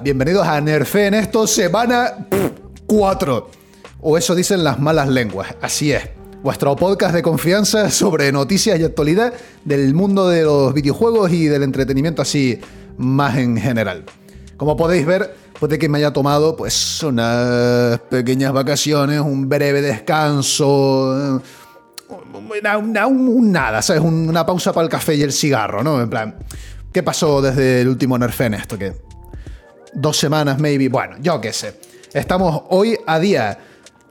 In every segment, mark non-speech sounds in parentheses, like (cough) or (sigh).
Bienvenidos a Nerfe en esto, semana 4. O eso dicen las malas lenguas, así es. Vuestro podcast de confianza sobre noticias y actualidad del mundo de los videojuegos y del entretenimiento así más en general. Como podéis ver, puede que me haya tomado pues unas pequeñas vacaciones, un breve descanso, un nada, ¿sabes? Una pausa para el café y el cigarro, ¿no? En plan, ¿qué pasó desde el último Nerfe en esto? Que dos semanas, maybe. Bueno, yo qué sé. Estamos hoy a día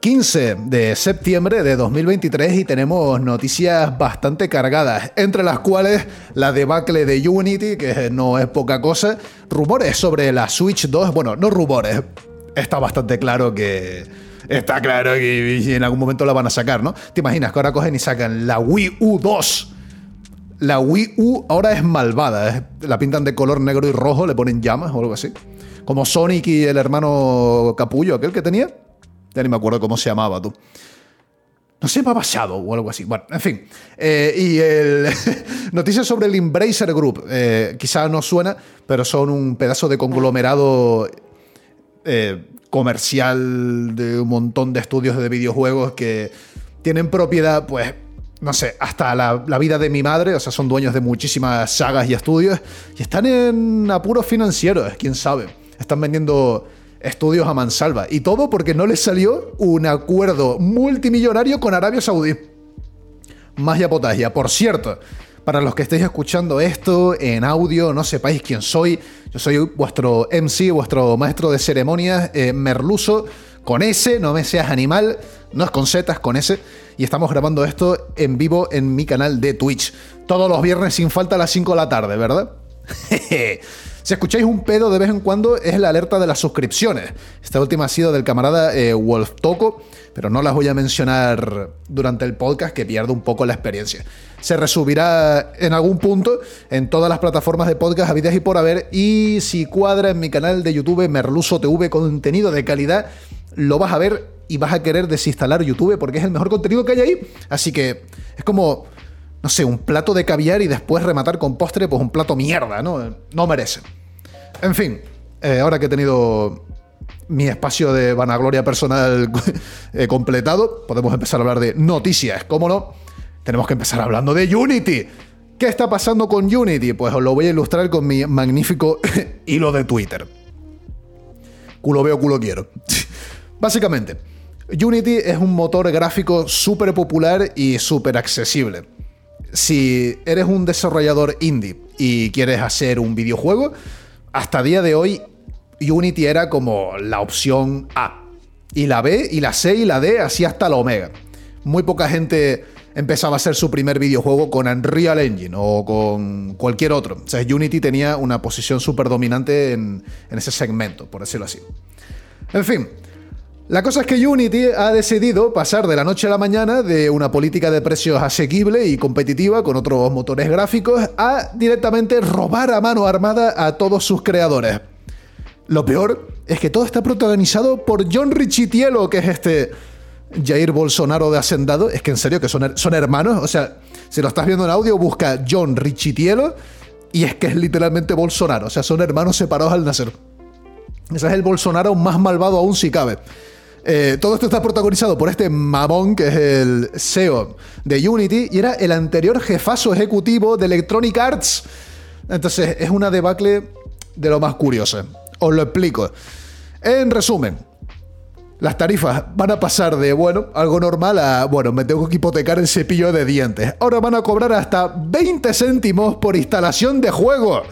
15 de septiembre de 2023 y tenemos noticias bastante cargadas, entre las cuales la debacle de Unity, que no es poca cosa, rumores sobre la Switch 2, bueno, no rumores, está bastante claro que... Está claro que en algún momento la van a sacar, ¿no? ¿Te imaginas que ahora cogen y sacan la Wii U 2? La Wii U ahora es malvada, la pintan de color negro y rojo, le ponen llamas o algo así. Como Sonic y el hermano Capullo, aquel que tenía. Ya ni me acuerdo cómo se llamaba tú. No sé, va basado o algo así. Bueno, en fin. Eh, y el (laughs) noticias sobre el Embracer Group. Eh, quizá no suena, pero son un pedazo de conglomerado eh, comercial de un montón de estudios de videojuegos que tienen propiedad, pues, no sé, hasta la, vida de mi madre, o sea, son dueños de muchísimas sagas y estudios, y están en apuros financieros, quién sabe están vendiendo estudios a mansalva. Y todo porque no les salió un acuerdo multimillonario con Arabia Saudí. Magia potagia. Por cierto, para los que estéis escuchando esto en audio, no sepáis quién soy. Yo soy vuestro MC, vuestro maestro de ceremonias, eh, Merluso, con S, no me seas animal, no es con Z, es con S. Y estamos grabando esto en vivo en mi canal de Twitch. Todos los viernes sin falta a las 5 de la tarde, ¿verdad? (laughs) Si escucháis un pedo de vez en cuando, es la alerta de las suscripciones. Esta última ha sido del camarada eh, Wolf Toco, pero no las voy a mencionar durante el podcast, que pierdo un poco la experiencia. Se resubirá en algún punto en todas las plataformas de podcast habidas y por haber. Y si cuadra en mi canal de YouTube Merluso TV contenido de calidad, lo vas a ver y vas a querer desinstalar YouTube porque es el mejor contenido que hay ahí. Así que es como no sé, un plato de caviar y después rematar con postre, pues un plato mierda, ¿no? No merece. En fin, eh, ahora que he tenido mi espacio de vanagloria personal (laughs) eh, completado, podemos empezar a hablar de noticias. ¿Cómo no? Tenemos que empezar hablando de Unity. ¿Qué está pasando con Unity? Pues os lo voy a ilustrar con mi magnífico (laughs) hilo de Twitter. Culo veo, culo quiero. (laughs) Básicamente, Unity es un motor gráfico súper popular y súper accesible si eres un desarrollador indie y quieres hacer un videojuego, hasta día de hoy Unity era como la opción A. Y la B, y la C, y la D, así hasta la Omega. Muy poca gente empezaba a hacer su primer videojuego con Unreal Engine o con cualquier otro. O sea, Unity tenía una posición súper dominante en, en ese segmento, por decirlo así. En fin, la cosa es que Unity ha decidido pasar de la noche a la mañana de una política de precios asequible y competitiva con otros motores gráficos a directamente robar a mano armada a todos sus creadores. Lo peor es que todo está protagonizado por John Richitielo, que es este Jair Bolsonaro de Hacendado. Es que en serio que son, son hermanos. O sea, si lo estás viendo en audio, busca John Richitielo y es que es literalmente Bolsonaro. O sea, son hermanos separados al nacer. Ese es el Bolsonaro más malvado aún si cabe. Eh, todo esto está protagonizado por este mamón que es el CEO de Unity y era el anterior jefazo ejecutivo de Electronic Arts. Entonces es una debacle de lo más curioso. Os lo explico. En resumen, las tarifas van a pasar de, bueno, algo normal a, bueno, me tengo que hipotecar el cepillo de dientes. Ahora van a cobrar hasta 20 céntimos por instalación de juego.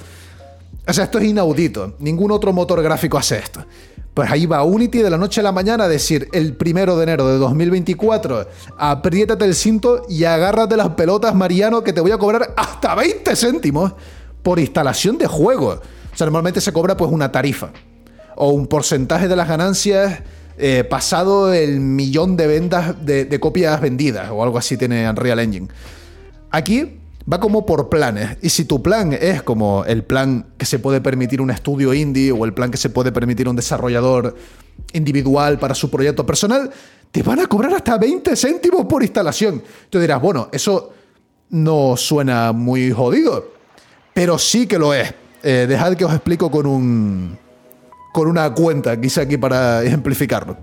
O sea, esto es inaudito. Ningún otro motor gráfico hace esto. Pues ahí va Unity de la noche a la mañana a decir el primero de enero de 2024, apriétate el cinto y agárrate las pelotas, Mariano, que te voy a cobrar hasta 20 céntimos por instalación de juego. O sea, normalmente se cobra pues una tarifa o un porcentaje de las ganancias eh, pasado el millón de ventas de, de copias vendidas o algo así tiene Unreal Engine. Aquí va como por planes. Y si tu plan es como el plan que se puede permitir un estudio indie o el plan que se puede permitir un desarrollador individual para su proyecto personal, te van a cobrar hasta 20 céntimos por instalación. Tú dirás, bueno, eso no suena muy jodido, pero sí que lo es. Eh, dejad que os explico con un, con una cuenta, quizá aquí para ejemplificarlo.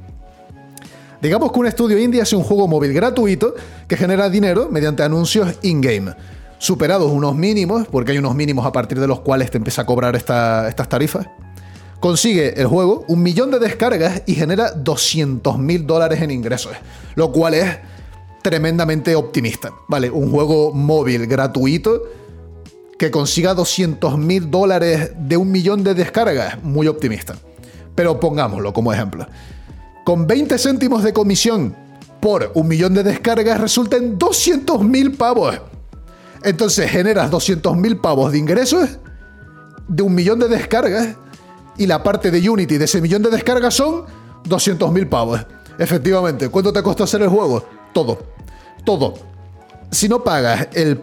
Digamos que un estudio indie hace un juego móvil gratuito que genera dinero mediante anuncios in-game. Superados unos mínimos, porque hay unos mínimos a partir de los cuales te empieza a cobrar estas tarifas, consigue el juego un millón de descargas y genera 200 mil dólares en ingresos, lo cual es tremendamente optimista. Vale, un juego móvil gratuito que consiga 200 mil dólares de un millón de descargas, muy optimista. Pero pongámoslo como ejemplo. Con 20 céntimos de comisión por un millón de descargas resulta en 200 mil pavos. Entonces generas 200 mil pavos de ingresos de un millón de descargas y la parte de Unity de ese millón de descargas son 200 mil pavos. Efectivamente, ¿cuánto te costó hacer el juego? Todo. Todo si no pagas el,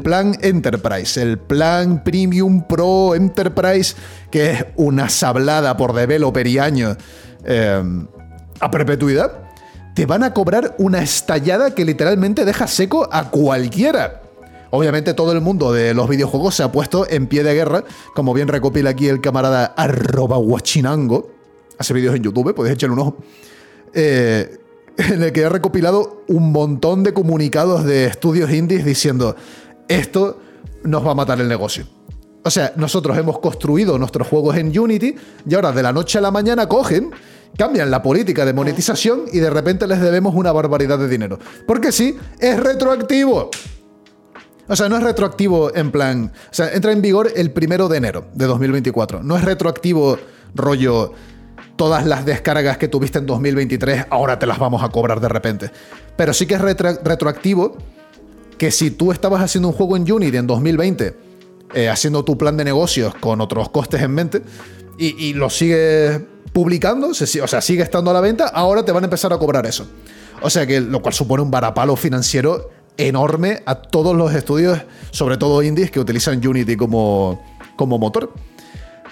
plan Enterprise, el plan Premium Pro Enterprise, que es una sablada por developer y año eh, a perpetuidad, te van a cobrar una estallada que literalmente deja seco a cualquiera. Obviamente todo el mundo de los videojuegos se ha puesto en pie de guerra, como bien recopila aquí el camarada arroba. Hace vídeos en YouTube, podéis echarle un ojo. Eh, (laughs) en el que he recopilado un montón de comunicados de estudios indies diciendo, esto nos va a matar el negocio. O sea, nosotros hemos construido nuestros juegos en Unity y ahora de la noche a la mañana cogen, cambian la política de monetización y de repente les debemos una barbaridad de dinero. Porque sí, es retroactivo. O sea, no es retroactivo en plan... O sea, entra en vigor el primero de enero de 2024. No es retroactivo rollo todas las descargas que tuviste en 2023 ahora te las vamos a cobrar de repente. Pero sí que es retroactivo que si tú estabas haciendo un juego en Unity en 2020, eh, haciendo tu plan de negocios con otros costes en mente, y, lo sigues publicando, o sea, sigue estando a la venta, ahora te van a empezar a cobrar eso. O sea que lo cual supone un varapalo financiero enorme a todos los estudios, sobre todo indies, que utilizan Unity como, como motor.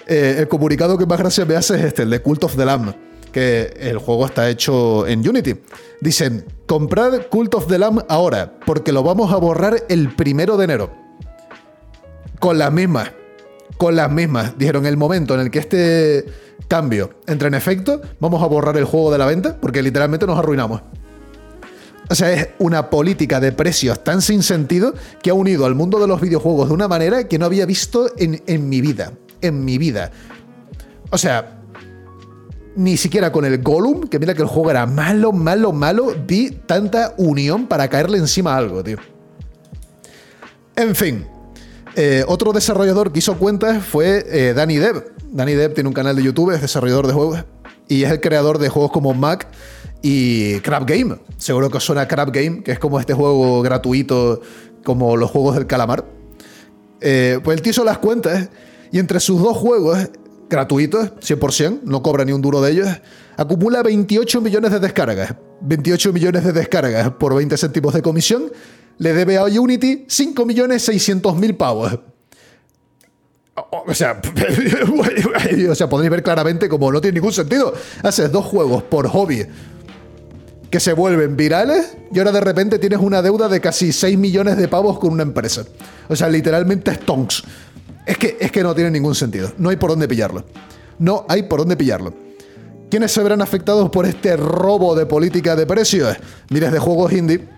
Eh, el comunicado que más gracia me hace es este, el de Cult of the Lamb, que el juego está hecho en Unity. Dicen, comprad Cult of the Lamb ahora, porque lo vamos a borrar el primero de enero. Con las mismas. Con las mismas. Dijeron, el momento en el que este cambio entre en efecto, vamos a borrar el juego de la venta, porque literalmente nos arruinamos. O sea, es una política de precios tan sin sentido que ha unido al mundo de los videojuegos de una manera que no había visto en, en mi vida en mi vida. O sea, ni siquiera con el Gollum, que mira que el juego era malo, malo, malo, vi tanta unión para caerle encima a algo, tío. En fin, eh, otro desarrollador que hizo cuentas fue eh, Danny Dev. Danny Dev tiene un canal de YouTube, es desarrollador de juegos y es el creador de juegos como Mac y Crab Game. Seguro que os suena Crab Game, que es como este juego gratuito, como los juegos del calamar. Eh, pues el tío hizo las cuentas y entre sus dos juegos, gratuitos, 100%, no cobra ni un duro de ellos, acumula 28 millones de descargas. 28 millones de descargas por 20 céntimos de comisión, le debe a Unity 5 millones 600 mil pavos. O sea, (laughs) o sea, podéis ver claramente como no tiene ningún sentido. Haces dos juegos por hobby que se vuelven virales y ahora de repente tienes una deuda de casi 6 millones de pavos con una empresa. O sea, literalmente stonks. Es que, es que no tiene ningún sentido. No hay por dónde pillarlo. No hay por dónde pillarlo. ¿Quiénes se verán afectados por este robo de política de precios? Miles de juegos indie.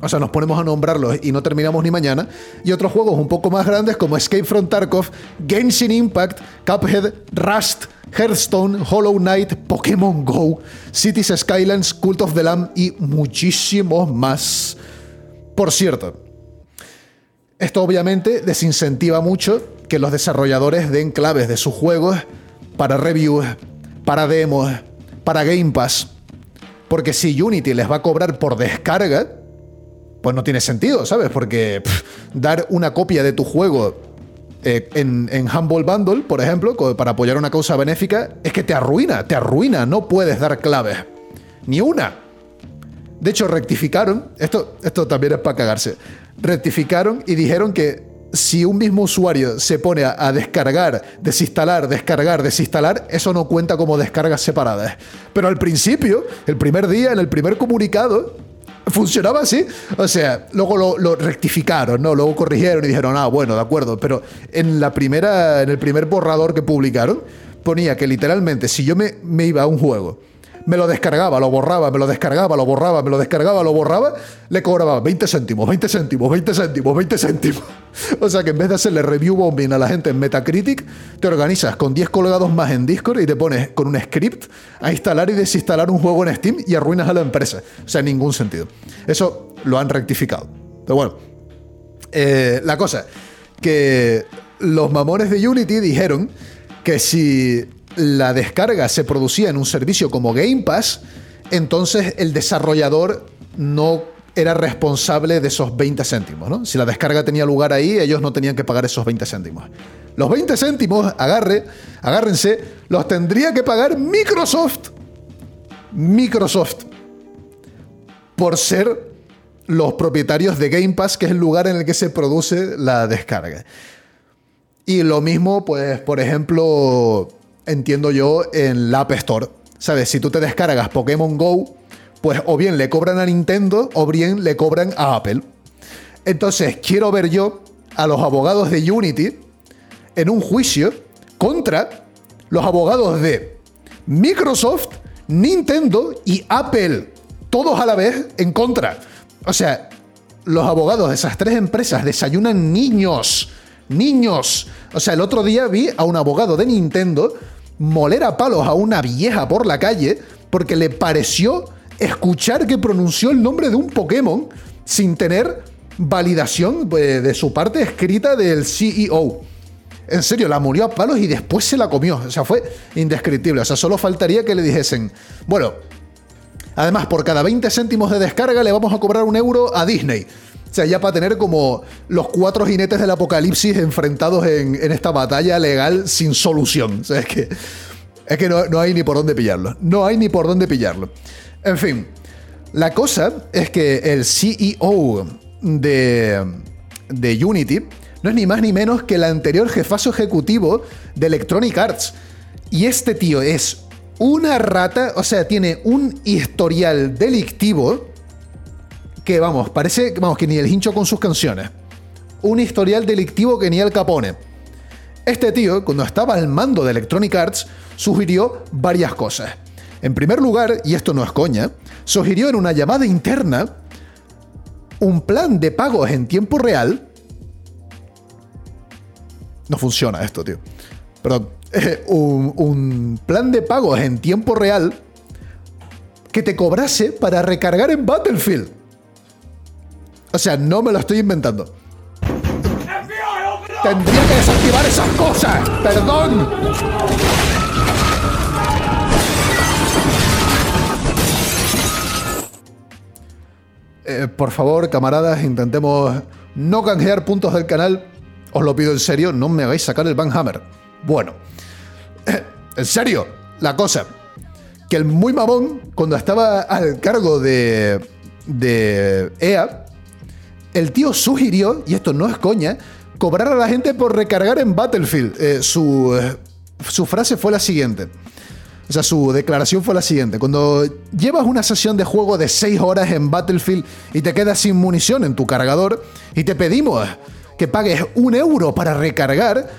O sea, nos ponemos a nombrarlos y no terminamos ni mañana. Y otros juegos un poco más grandes como Escape from Tarkov, Genshin Impact, Cuphead, Rust, Hearthstone, Hollow Knight, Pokémon Go, Cities Skylines, Cult of the Lamb y muchísimos más. Por cierto, esto obviamente desincentiva mucho que los desarrolladores den claves de sus juegos para reviews, para demos, para Game Pass. Porque si Unity les va a cobrar por descarga, pues no tiene sentido, ¿sabes? Porque dar una copia de tu juego eh, en, Humble Bundle, por ejemplo, para apoyar una causa benéfica, es que te arruina, te arruina, no puedes dar claves. Ni una. De hecho, rectificaron, esto, esto también es para cagarse, rectificaron y dijeron que si un mismo usuario se pone a, descargar, desinstalar, descargar, desinstalar, eso no cuenta como descargas separadas. Pero al principio, el primer día, en el primer comunicado, funcionaba así. O sea, luego lo, rectificaron, ¿no? Luego corrigieron y dijeron, ah, bueno, de acuerdo. Pero en la primera, en el primer borrador que publicaron, ponía que literalmente si yo me, me iba a un juego me lo descargaba, lo borraba, me lo descargaba, lo borraba, me lo descargaba, lo borraba, le cobraba 20 céntimos, 20 céntimos, 20 céntimos, 20 céntimos. (laughs) O sea que en vez de hacerle review bombing a la gente en Metacritic, te organizas con 10 colgados más en Discord y te pones con un script a instalar y desinstalar un juego en Steam y arruinas a la empresa. O sea, en ningún sentido. Eso lo han rectificado. Pero bueno, eh, la cosa, que los mamones de Unity dijeron que si la descarga se producía en un servicio como Game Pass, entonces el desarrollador no era responsable de esos 20 céntimos. ¿no? Si la descarga tenía lugar ahí, ellos no tenían que pagar esos 20 céntimos. Los 20 céntimos, agarre, agárrense, los tendría que pagar Microsoft. Microsoft. Por ser los propietarios de Game Pass, que es el lugar en el que se produce la descarga. Y lo mismo, pues, por ejemplo, entiendo yo, en la App Store. ¿Sabes? Si tú te descargas Pokémon Go, pues o bien le cobran a Nintendo o bien le cobran a Apple. Entonces, quiero ver yo a los abogados de Unity en un juicio contra los abogados de Microsoft, Nintendo y Apple. Todos a la vez en contra. O sea, los abogados de esas tres empresas desayunan niños. Niños. O sea, el otro día vi a un abogado de Nintendo moler a palos a una vieja por la calle porque le pareció escuchar que pronunció el nombre de un Pokémon sin tener validación eh, de su parte escrita del CEO. En serio, la murió a palos y después se la comió. O sea, fue indescriptible. O sea, solo faltaría que le dijesen, bueno, además, por cada 20 céntimos de descarga le vamos a cobrar un euro a Disney. O sea, ya para tener como los cuatro jinetes del apocalipsis enfrentados en, esta batalla legal sin solución. O sea, es que, es que no, hay ni por dónde pillarlo. No hay ni por dónde pillarlo. En fin, la cosa es que el CEO de, de Unity no es ni más ni menos que el anterior jefazo ejecutivo de Electronic Arts. Y este tío es una rata, o sea, tiene un historial delictivo que vamos, parece vamos, que ni el hincho con sus canciones. Un historial delictivo que ni el Capone. Este tío, cuando estaba al mando de Electronic Arts, sugirió varias cosas. En primer lugar, y esto no es coña, sugirió en una llamada interna un plan de pagos en tiempo real. No funciona esto, tío. Perdón. (laughs) un, un plan de pagos en tiempo real que te cobrase para recargar en Battlefield. O sea, no me lo estoy inventando. Tendría que desactivar esas cosas. Perdón. Eh, por favor, camaradas, intentemos no canjear puntos del canal. Os lo pido en serio, no me hagáis sacar el Van Hammer. Bueno, en serio, la cosa. Que el muy mamón, cuando estaba al cargo de, de EA, el tío sugirió, y esto no es coña, cobrar a la gente por recargar en Battlefield. Eh, su, eh, su frase fue la siguiente. O sea, su declaración fue la siguiente. Cuando llevas una sesión de juego de 6 horas en Battlefield y te quedas sin munición en tu cargador y te pedimos que pagues un euro para recargar,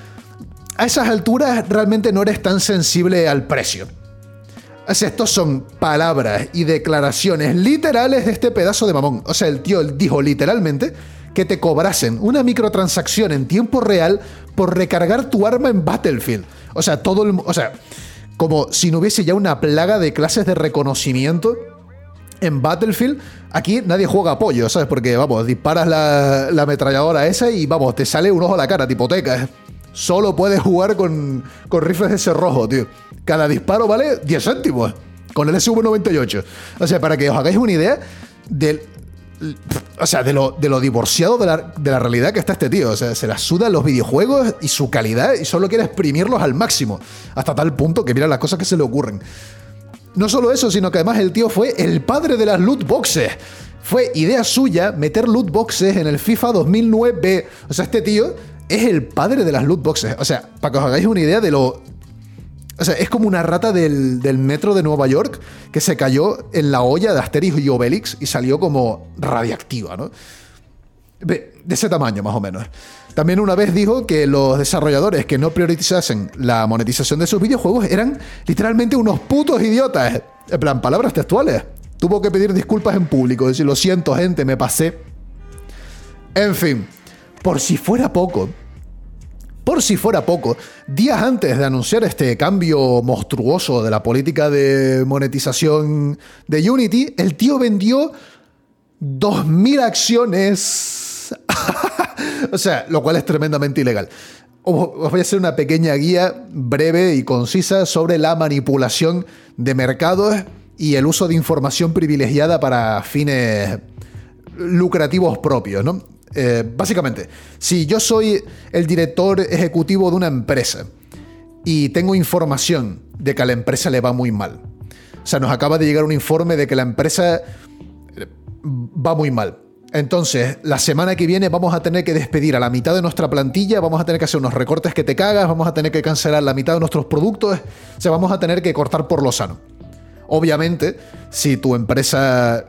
a esas alturas realmente no eres tan sensible al precio. Estos son palabras y declaraciones literales de este pedazo de mamón. O sea, el tío dijo literalmente que te cobrasen una microtransacción en tiempo real por recargar tu arma en Battlefield. O sea, todo el, o sea, como si no hubiese ya una plaga de clases de reconocimiento en Battlefield. Aquí nadie juega apoyo, ¿sabes? Porque, vamos, disparas la, la ametralladora esa y, vamos, te sale un ojo a la cara, tipoteca solo puedes jugar con, con rifles de rojo, tío. Cada disparo vale 10 céntimos con el SV98. O sea, para que os hagáis una idea del. O sea, de lo, de lo divorciado de la, de la, realidad que está este tío. O sea, se la suda los videojuegos y su calidad y solo quiere exprimirlos al máximo. Hasta tal punto que mira las cosas que se le ocurren. No solo eso, sino que además el tío fue el padre de las loot boxes. Fue idea suya meter loot boxes en el FIFA 2009. O sea, este tío es el padre de las loot boxes. O sea, para que os hagáis una idea de lo. O sea, es como una rata del, metro de Nueva York que se cayó en la olla de Asterix y Obelix y salió como radiactiva, ¿no? De ese tamaño, más o menos. También una vez dijo que los desarrolladores que no priorizasen la monetización de sus videojuegos eran literalmente unos putos idiotas. En plan, palabras textuales. Tuvo que pedir disculpas en público, decir, lo siento gente, me pasé. En fin, por si fuera poco, por si fuera poco, días antes de anunciar este cambio monstruoso de la política de monetización de Unity, el tío vendió 2.000 acciones. (laughs) o sea, lo cual es tremendamente ilegal. Os voy a hacer una pequeña guía breve y concisa sobre la manipulación de mercados y el uso de información privilegiada para fines lucrativos propios, ¿no? Eh, básicamente, si yo soy el director ejecutivo de una empresa y tengo información de que a la empresa le va muy mal, o sea, nos acaba de llegar un informe de que la empresa eh, va muy mal. Entonces, la semana que viene vamos a tener que despedir a la mitad de nuestra plantilla, vamos a tener que hacer unos recortes que te cagas, vamos a tener que cancelar la mitad de nuestros productos, o sea, vamos a tener que cortar por lo sano. Obviamente, si tu empresa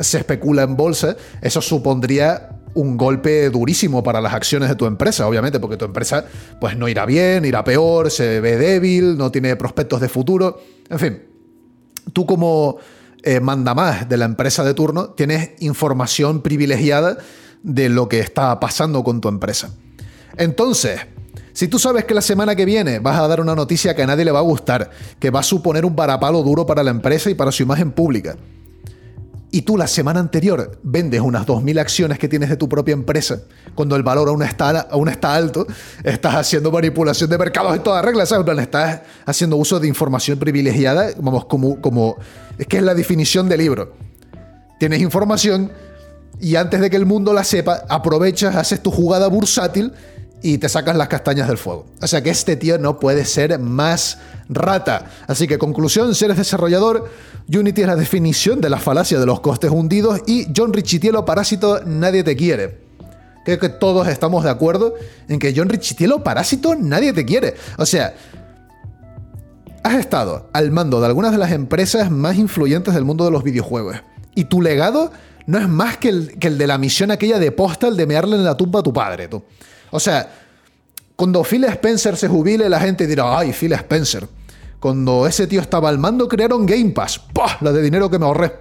se especula en bolsa, eso supondría un golpe durísimo para las acciones de tu empresa, obviamente, porque tu empresa pues no irá bien, irá peor, se ve débil, no tiene prospectos de futuro. En fin, tú como eh, manda más de la empresa de turno tienes información privilegiada de lo que está pasando con tu empresa. Entonces, si tú sabes que la semana que viene vas a dar una noticia que a nadie le va a gustar, que va a suponer un varapalo duro para la empresa y para su imagen pública, y tú la semana anterior vendes unas 2.000 acciones que tienes de tu propia empresa, cuando el valor aún está, aún está alto, estás haciendo manipulación de mercados en todas reglas, ¿sabes? Estás haciendo uso de información privilegiada, vamos, como, como... Es que es la definición del libro. Tienes información y antes de que el mundo la sepa, aprovechas, haces tu jugada bursátil y te sacas las castañas del fuego. O sea que este tío no puede ser más rata. Así que conclusión, si eres desarrollador, Unity es la definición de la falacia de los costes hundidos y John Richitielo Parásito nadie te quiere. Creo que todos estamos de acuerdo en que John Richitielo Parásito nadie te quiere. O sea, has estado al mando de algunas de las empresas más influyentes del mundo de los videojuegos. Y tu legado no es más que el, que el de la misión aquella de Postal de mearle en la tumba a tu padre, tú. O sea, cuando Phil Spencer se jubile, la gente dirá, ay, Phil Spencer. Cuando ese tío estaba al mando, crearon Game Pass. ¡Pah! La de dinero que me ahorré.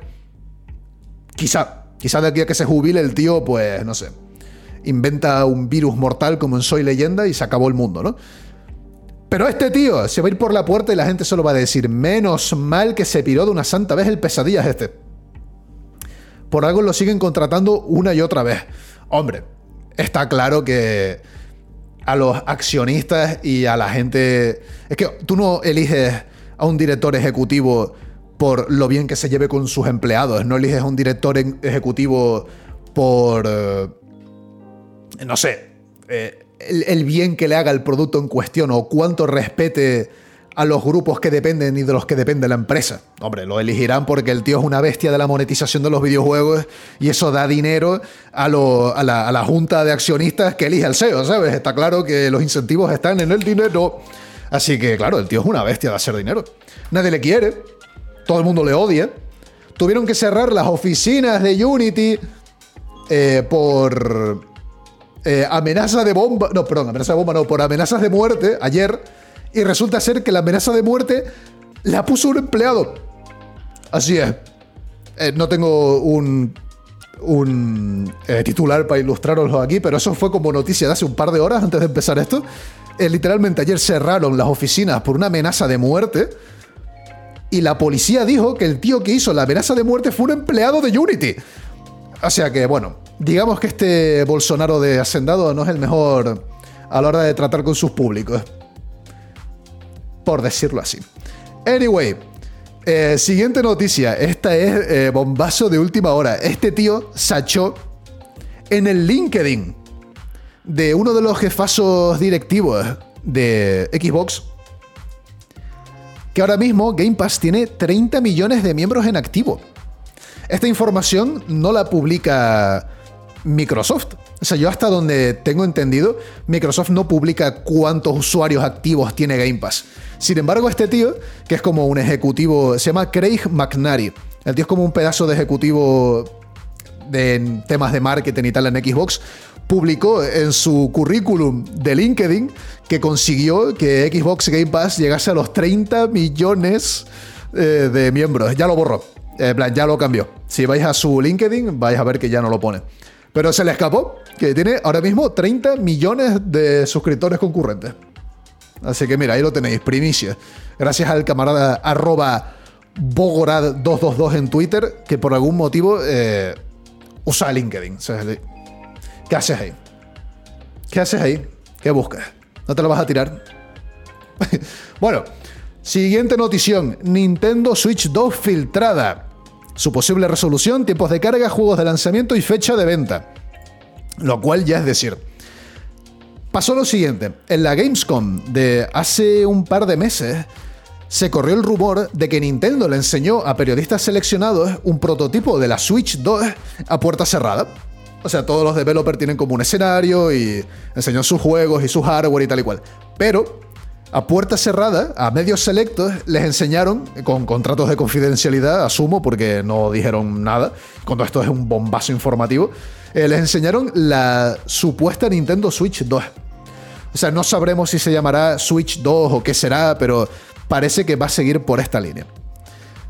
Quizá, quizá de aquí a que se jubile el tío, pues, no sé, inventa un virus mortal como en Soy Leyenda y se acabó el mundo, ¿no? Pero este tío se va a ir por la puerta y la gente solo va a decir, menos mal que se piró de una santa vez el pesadillas este. Por algo lo siguen contratando una y otra vez. Hombre, está claro que a los accionistas y a la gente... Es que tú no eliges a un director ejecutivo por lo bien que se lleve con sus empleados, no eliges a un director ejecutivo por... Eh, no sé, eh, el, bien que le haga el producto en cuestión o cuánto respete a los grupos que dependen y de los que depende la empresa. Hombre, lo elegirán porque el tío es una bestia de la monetización de los videojuegos y eso da dinero a, la, junta de accionistas que elige el CEO, ¿sabes? Está claro que los incentivos están en el dinero. Así que, claro, el tío es una bestia de hacer dinero. Nadie le quiere, todo el mundo le odia. Tuvieron que cerrar las oficinas de Unity eh, por eh, amenaza de bomba. No, perdón, amenaza de bomba, no, por amenazas de muerte ayer y resulta ser que la amenaza de muerte la puso un empleado. Así es. Eh, no tengo un, un eh, titular para ilustraroslo aquí, pero eso fue como noticia de hace un par de horas antes de empezar esto. Eh, literalmente ayer cerraron las oficinas por una amenaza de muerte. Y la policía dijo que el tío que hizo la amenaza de muerte fue un empleado de Unity. O sea que, bueno, digamos que este Bolsonaro de Hacendado no es el mejor a la hora de tratar con sus públicos por decirlo así. Anyway, eh, siguiente noticia. Esta es eh, bombazo de última hora. Este tío sachó en el LinkedIn de uno de los jefazos directivos de Xbox que ahora mismo Game Pass tiene 30 millones de miembros en activo. Esta información no la publica Microsoft. O sea, yo hasta donde tengo entendido, Microsoft no publica cuántos usuarios activos tiene Game Pass. Sin embargo, este tío, que es como un ejecutivo, se llama Craig McNary. El tío es como un pedazo de ejecutivo de temas de marketing y tal en Xbox, publicó en su currículum de LinkedIn que consiguió que Xbox Game Pass llegase a los 30 millones eh, de miembros. Ya lo borró. En plan, ya lo cambió. Si vais a su LinkedIn, vais a ver que ya no lo pone. Pero se le escapó que tiene ahora mismo 30 millones de suscriptores concurrentes. Así que mira, ahí lo tenéis, primicia. Gracias al camarada arroba Bogorad222 en Twitter, que por algún motivo eh, usa LinkedIn. ¿Qué haces ahí? ¿Qué haces ahí? ¿Qué buscas? ¿No te lo vas a tirar? (laughs) bueno, siguiente notición. Nintendo Switch 2 filtrada. Su posible resolución, tiempos de carga, juegos de lanzamiento y fecha de venta. Lo cual ya es decir. Pasó lo siguiente. En la Gamescom de hace un par de meses se corrió el rumor de que Nintendo le enseñó a periodistas seleccionados un prototipo de la Switch 2 a puerta cerrada. O sea, todos los developers tienen como un escenario y enseñó sus juegos y su hardware y tal y cual. Pero a puerta cerrada, a medios selectos, les enseñaron, con contratos de confidencialidad, asumo, porque no dijeron nada, cuando esto es un bombazo informativo, eh, les enseñaron la supuesta Nintendo Switch 2. O sea, no sabremos si se llamará Switch 2 o qué será, pero parece que va a seguir por esta línea.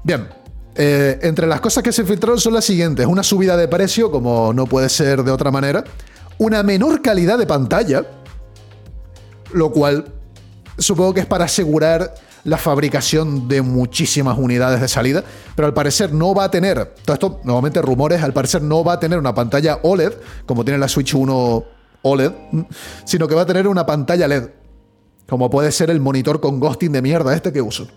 Bien, eh, entre las cosas que se filtraron son las siguientes. Una subida de precio, como no puede ser de otra manera. Una menor calidad de pantalla, lo cual supongo que es para asegurar la fabricación de muchísimas unidades de salida, pero al parecer no va a tener, todo esto nuevamente rumores, al parecer no va a tener una pantalla OLED, como tiene la Switch 1 OLED, sino que va a tener una pantalla LED, como puede ser el monitor con ghosting de mierda este que uso.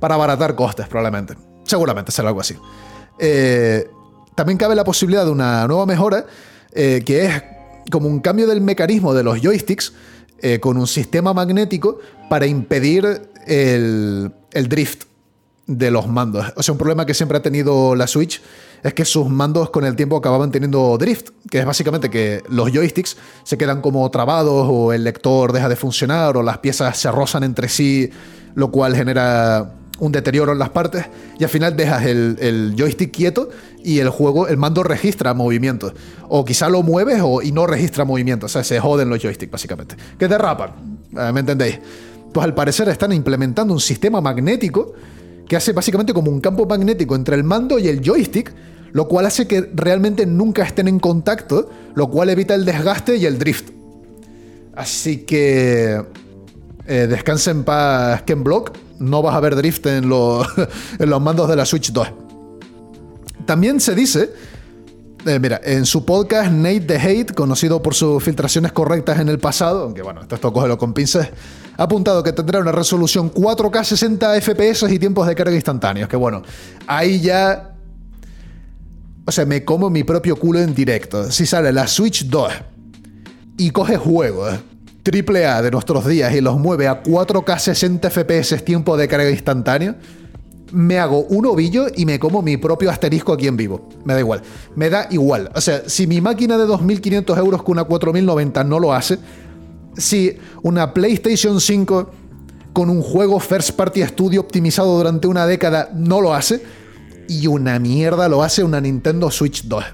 Para abaratar costes, probablemente. Seguramente será algo así. Eh, también cabe la posibilidad de una nueva mejora, eh, que es como un cambio del mecanismo de los joysticks eh, con un sistema magnético para impedir el, el drift de los mandos. O sea, un problema que siempre ha tenido la Switch es que sus mandos con el tiempo acababan teniendo drift, que es básicamente que los joysticks se quedan como trabados o el lector deja de funcionar o las piezas se rozan entre sí, lo cual genera un deterioro en las partes y al final dejas el, joystick quieto y el juego, el mando registra movimientos. O quizá lo mueves o, y no registra movimientos, o sea, se joden los joysticks básicamente. Que derrapan, eh, ¿me entendéis? Pues al parecer están implementando un sistema magnético que hace básicamente como un campo magnético entre el mando y el joystick lo cual hace que realmente nunca estén en contacto, lo cual evita el desgaste y el drift. Así que eh, descansa en paz Ken Block, no vas a ver drift en, (laughs) los mandos de la Switch 2. También se dice eh, mira, en su podcast Nate the Hate, conocido por sus filtraciones correctas en el pasado, aunque bueno, esto cógelo con pinzas, ha apuntado que tendrá una resolución 4K 60 FPS y tiempos de carga instantáneos. Que bueno, ahí ya o sea, me como mi propio culo en directo. Si sale la Switch 2 y coge juegos AAA de nuestros días y los mueve a 4K 60 FPS tiempo de carga instantáneo, me hago un ovillo y me como mi propio asterisco aquí en vivo. Me da igual. Me da igual. O sea, si mi máquina de 2.500 euros con una 4.090 no lo hace, si una PlayStation 5 con un juego First Party Studio optimizado durante una década no lo hace, y una mierda lo hace una Nintendo Switch 2.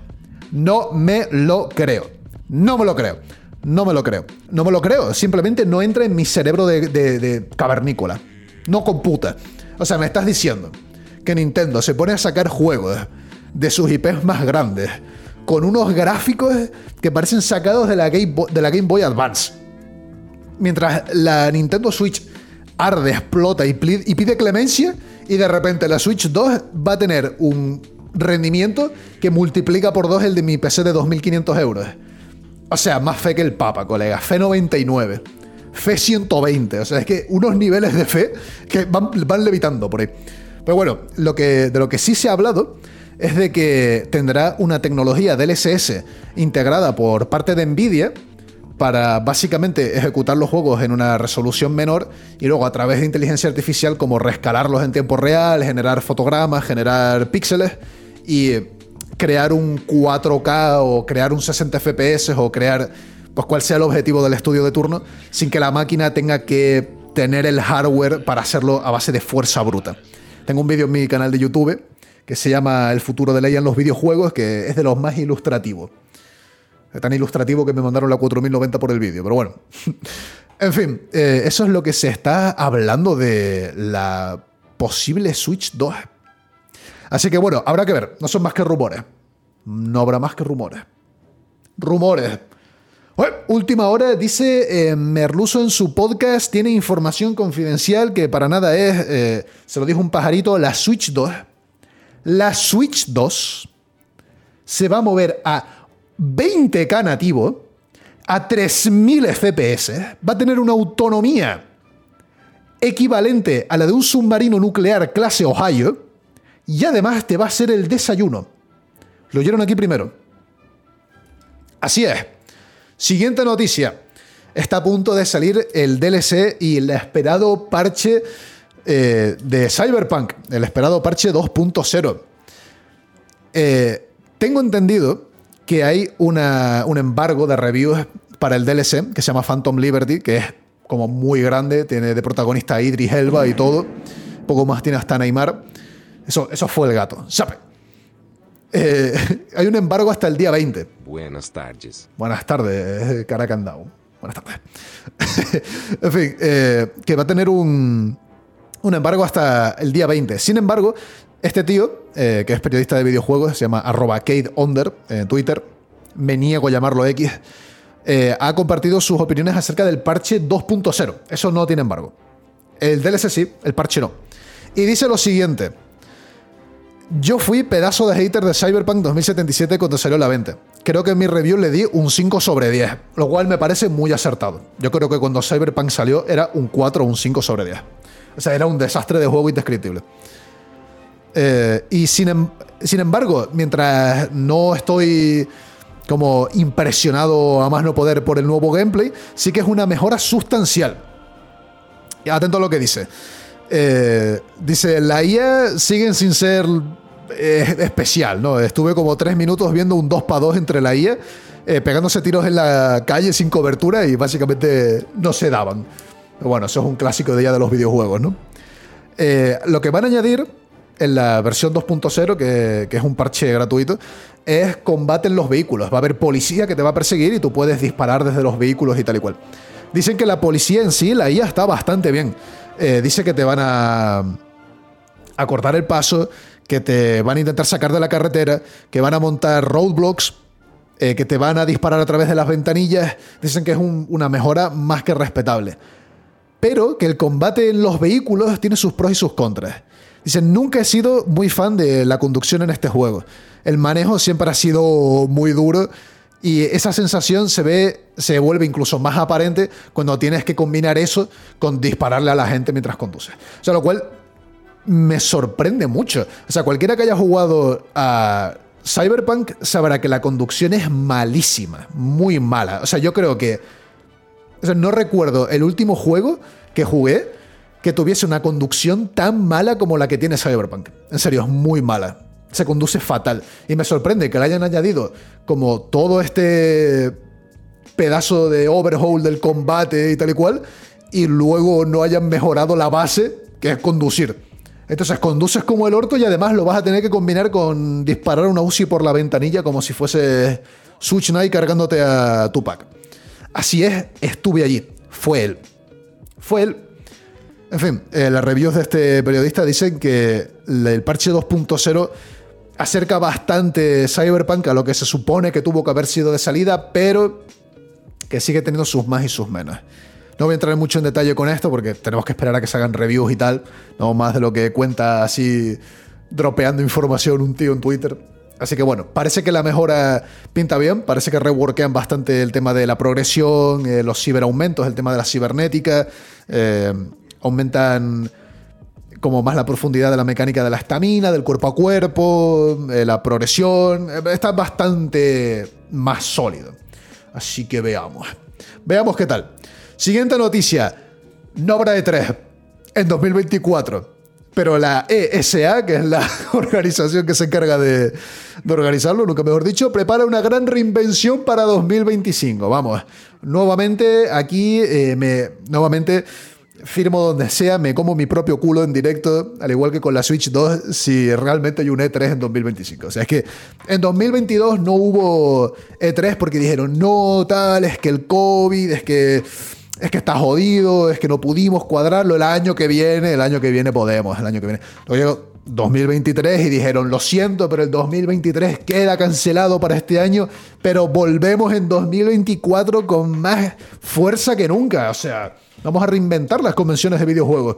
No me lo creo. No me lo creo. No me lo creo. No me lo creo. Simplemente no entra en mi cerebro de, cavernícola. No computa. O sea, me estás diciendo que Nintendo se pone a sacar juegos de sus IPs más grandes con unos gráficos que parecen sacados de la Game Boy Advance. Mientras la Nintendo Switch arde, explota y, y pide clemencia y de repente la Switch 2 va a tener un rendimiento que multiplica por dos el de mi PC de 2.500 euros. O sea, más fe que el Papa, colega. Fe 99. Fe 120. O sea, es que unos niveles de fe que van, levitando por ahí. Pero bueno, lo que, de lo que sí se ha hablado es de que tendrá una tecnología DLSS integrada por parte de Nvidia para básicamente ejecutar los juegos en una resolución menor y luego a través de inteligencia artificial como rescalarlos en tiempo real, generar fotogramas, generar píxeles y crear un 4K o crear un 60 FPS o crear pues cuál sea el objetivo del estudio de turno sin que la máquina tenga que tener el hardware para hacerlo a base de fuerza bruta. Tengo un vídeo en mi canal de YouTube que se llama El futuro de ley en los videojuegos que es de los más ilustrativos. Es tan ilustrativo que me mandaron la 4090 por el vídeo, pero bueno. (laughs) en fin, eh, eso es lo que se está hablando de la posible Switch 2. Así que bueno, habrá que ver. No son más que rumores. No habrá más que rumores. Rumores. última hora, dice eh, Merluso en su podcast, tiene información confidencial que para nada es, eh, se lo dijo un pajarito, la Switch 2. La Switch 2 se va a mover a 20K nativo, a 3000 FPS, va a tener una autonomía equivalente a la de un submarino nuclear clase Ohio, y además te va a hacer el desayuno. Lo oyeron aquí primero. Así es. Siguiente noticia. Está a punto de salir el DLC y el esperado parche eh, de Cyberpunk, el esperado parche 2.0. Eh, tengo entendido que hay un embargo de reviews para el DLC que se llama Phantom Liberty, que es como muy grande, tiene de protagonista Idris Elba y todo. Poco más tiene hasta Neymar. Eso, eso fue el gato. ¿Sabe? Eh, (laughs) hay un embargo hasta el día 20. Buenas tardes. Buenas tardes, Caracandao. Buenas tardes. (laughs) en fin, eh, que va a tener un, un embargo hasta el día 20. Sin embargo, este tío, eh, que es periodista de videojuegos, se llama arroba Kate Onder en Twitter, me niego a llamarlo X, ha compartido sus opiniones acerca del parche 2.0. Eso no tiene embargo. El DLC sí, el parche no. Y dice lo siguiente. Yo fui pedazo de hater de Cyberpunk 2077 cuando salió la 20. Creo que en mi review le di un 5 sobre 10, lo cual me parece muy acertado. Yo creo que cuando Cyberpunk salió era un 4 o un 5 sobre 10. O sea, era un desastre de juego indescriptible. Eh, y sin, em, sin embargo, mientras no estoy como impresionado a más no poder por el nuevo gameplay, sí que es una mejora sustancial. Atento a lo que dice. Eh, dice, la IA siguen sin ser eh, (laughs) especial, ¿no? Estuve como tres minutos viendo un 2 para 2 entre la IA, eh, pegándose tiros en la calle sin cobertura y básicamente no se daban. bueno, eso es un clásico de ya de los videojuegos, ¿no? lo que van a añadir en la versión 2.0, que, que, es un parche gratuito, es combate en los vehículos. Va a haber policía que te va a perseguir y tú puedes disparar desde los vehículos y tal y cual. Dicen que la policía en sí, la IA está bastante bien. Eh, dice que te van a, a cortar el paso, que te van a intentar sacar de la carretera, que van a montar roadblocks, eh, que te van a disparar a través de las ventanillas. Dicen que es una mejora más que respetable. Pero que el combate en los vehículos tiene sus pros y sus contras. Dicen, nunca he sido muy fan de la conducción en este juego. El manejo siempre ha sido muy duro y esa sensación se ve, se vuelve incluso más aparente cuando tienes que combinar eso con dispararle a la gente mientras conduces. O sea, lo cual me sorprende mucho. O sea, cualquiera que haya jugado a Cyberpunk sabrá que la conducción es malísima, muy mala. O sea, yo creo que... O sea, no recuerdo el último juego que jugué que tuviese una conducción tan mala como la que tiene Cyberpunk. En serio, es muy mala se conduce fatal. Y me sorprende que le hayan añadido como todo este pedazo de overhaul del combate y tal y cual, y luego no hayan mejorado la base, que es conducir. Entonces conduces como el orto y además lo vas a tener que combinar con disparar una UCI por la ventanilla como si fuese Switch Knight cargándote a Tupac. Así es, estuve allí. Fue él. Fue él. En fin, eh, las reviews de este periodista dicen que el parche 2.0 acerca bastante Cyberpunk a lo que se supone que tuvo que haber sido de salida, pero que sigue teniendo sus más y sus menos. No voy a entrar mucho en detalle con esto porque tenemos que esperar a que se hagan reviews y tal, no más de lo que cuenta así dropeando información un tío en Twitter. Así que bueno, parece que la mejora pinta bien, parece que reworkean bastante el tema de la progresión, eh, los ciberaumentos, el tema de la cibernética, eh, aumentan como más la profundidad de la mecánica de la estamina, del cuerpo a cuerpo, eh, la progresión. Está bastante más sólido. Así que veamos. Veamos qué tal. Siguiente noticia. Nobra de 3 en 2024. Pero la ESA, que es la (laughs) organización que se encarga de, organizarlo, nunca mejor dicho, prepara una gran reinvención para 2025. Vamos, nuevamente aquí, eh, me, nuevamente firmo donde sea, me como mi propio culo en directo, al igual que con la Switch 2, si realmente hay un E3 en 2025. O sea, es que en 2022 no hubo E3 porque dijeron, no, tal, es que el COVID, es que es que está jodido, es que no pudimos cuadrarlo el año que viene, el año que viene podemos, el año que viene. Luego 2023 y dijeron, lo siento, pero el 2023 queda cancelado para este año, pero volvemos en 2024 con más fuerza que nunca. O sea, vamos a reinventar las convenciones de videojuegos.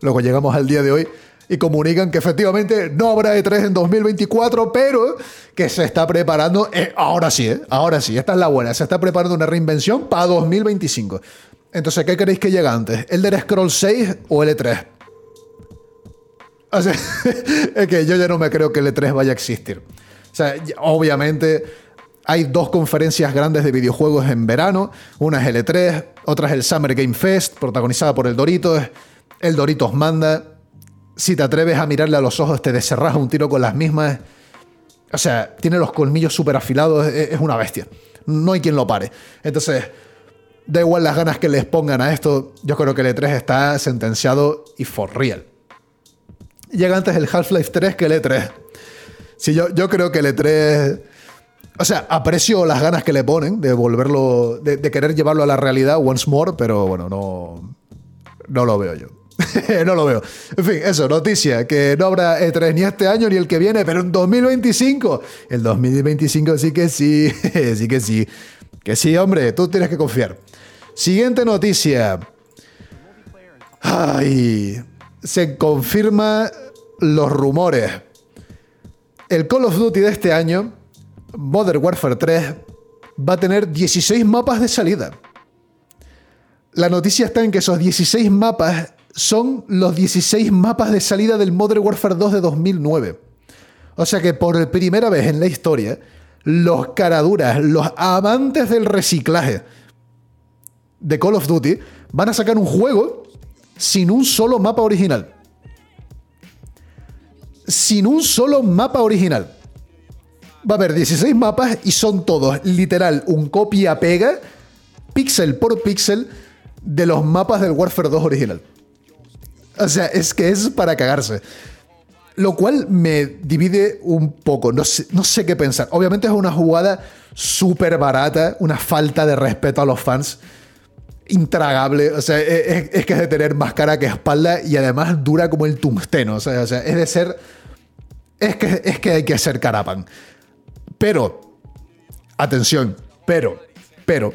Luego llegamos al día de hoy y comunican que efectivamente no habrá E3 en 2024, pero que se está preparando, eh, ahora sí, eh, ahora sí, esta es la buena, se está preparando una reinvención para 2025. Entonces, ¿qué queréis que llegue antes? ¿El de Scroll 6 o el E3? O (laughs) es que yo ya no me creo que el E3 vaya a existir. O sea, obviamente hay dos conferencias grandes de videojuegos en verano. Una es el E3, otra es el Summer Game Fest, protagonizada por el Doritos. El Doritos manda si te atreves a mirarle a los ojos, te descerras un tiro con las mismas. O sea, tiene los colmillos súper afilados, es una bestia. No hay quien lo pare. Entonces, da igual las ganas que les pongan a esto, yo creo que el E3 está sentenciado y for real. Llega antes el Half-Life 3 que el E3. Sí, yo, yo creo que el E3... O sea, aprecio las ganas que le ponen de volverlo, de querer llevarlo a la realidad once more, pero bueno, no, no lo veo yo. (laughs) no lo veo. En fin, eso, noticia, que no habrá E3 ni este año ni el que viene, pero en 2025. El 2025 sí que sí, (laughs) sí que sí. Que sí, hombre, tú tienes que confiar. Siguiente noticia. Ay, se confirma los rumores. El Call of Duty de este año, Modern Warfare 3, va a tener 16 mapas de salida. La noticia está en que esos 16 mapas son los 16 mapas de salida del Modern Warfare 2 de 2009. O sea que por primera vez en la historia, los caraduras, los amantes del reciclaje de Call of Duty van a sacar un juego sin un solo mapa original. Sin un solo mapa original. Va a haber 16 mapas y son todos literal un copia-pega, píxel por píxel, de los mapas del Warfare 2 original. O sea, es que es para cagarse. Lo cual me divide un poco. No sé, no sé qué pensar. Obviamente es una jugada súper barata, una falta de respeto a los fans intragable. O sea, es, es, que es de tener más cara que espalda y además dura como el tungsteno. O sea, o sea es de ser. Es que, es que hay que ser carapan. Pero, atención, pero, pero,